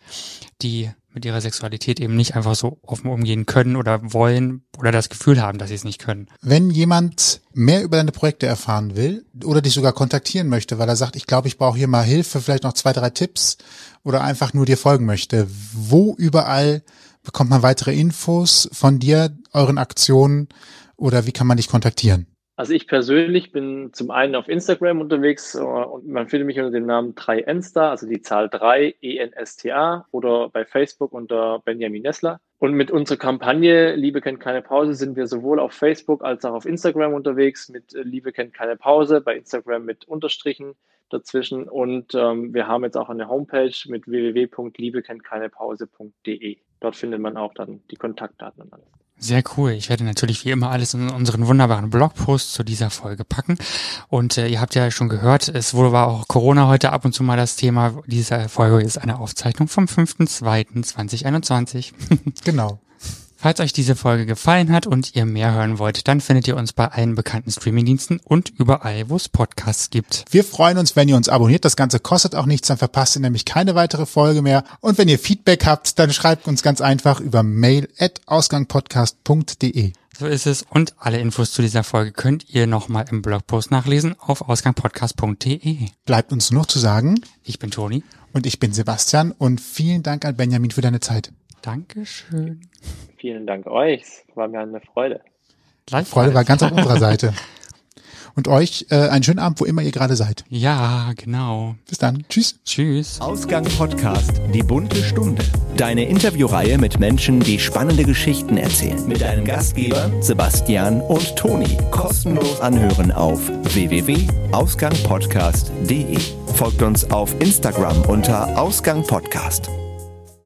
Speaker 4: die mit ihrer Sexualität eben nicht einfach so offen umgehen können oder wollen oder das Gefühl haben, dass sie es nicht können.
Speaker 3: Wenn jemand mehr über deine Projekte erfahren will oder dich sogar kontaktieren möchte, weil er sagt, ich glaube, ich brauche hier mal Hilfe, vielleicht noch zwei, drei Tipps oder einfach nur dir folgen möchte, wo überall bekommt man weitere Infos von dir, euren Aktionen oder wie kann man dich kontaktieren?
Speaker 5: Also ich persönlich bin zum einen auf Instagram unterwegs äh, und man findet mich unter dem Namen 3Ensta, also die Zahl 3 ENSTA oder bei Facebook unter Benjamin Nessler. Und mit unserer Kampagne Liebe kennt keine Pause sind wir sowohl auf Facebook als auch auf Instagram unterwegs mit äh, Liebe kennt keine Pause, bei Instagram mit Unterstrichen dazwischen und ähm, wir haben jetzt auch eine Homepage mit www.liebekenntKeinePause.de. Dort findet man auch dann die Kontaktdaten und alles.
Speaker 4: Sehr cool. Ich werde natürlich wie immer alles in unseren wunderbaren Blogpost zu dieser Folge packen. Und äh, ihr habt ja schon gehört, es wurde war auch Corona heute ab und zu mal das Thema. Diese Folge ist eine Aufzeichnung vom 5.2.2021.
Speaker 3: genau.
Speaker 4: Falls euch diese Folge gefallen hat und ihr mehr hören wollt, dann findet ihr uns bei allen bekannten Streamingdiensten und überall, wo es Podcasts gibt.
Speaker 3: Wir freuen uns, wenn ihr uns abonniert. Das Ganze kostet auch nichts, dann verpasst ihr nämlich keine weitere Folge mehr. Und wenn ihr Feedback habt, dann schreibt uns ganz einfach über mail at ausgangpodcast.de.
Speaker 4: So ist es. Und alle Infos zu dieser Folge könnt ihr nochmal im Blogpost nachlesen auf ausgangpodcast.de.
Speaker 3: Bleibt uns nur zu sagen.
Speaker 4: Ich bin Toni.
Speaker 3: Und ich bin Sebastian. Und vielen Dank an Benjamin für deine Zeit.
Speaker 4: Dankeschön.
Speaker 5: Vielen Dank euch. War mir eine Freude.
Speaker 3: Die Freude war ganz auf unserer Seite. Und euch äh, einen schönen Abend, wo immer ihr gerade seid.
Speaker 4: Ja, genau.
Speaker 3: Bis dann. Tschüss.
Speaker 4: Tschüss.
Speaker 1: Ausgang Podcast. Die bunte Stunde. Deine Interviewreihe mit Menschen, die spannende Geschichten erzählen. Mit deinen Gastgebern Sebastian und Toni. Kostenlos anhören auf www.ausgangpodcast.de. Folgt uns auf Instagram unter Ausgang Podcast.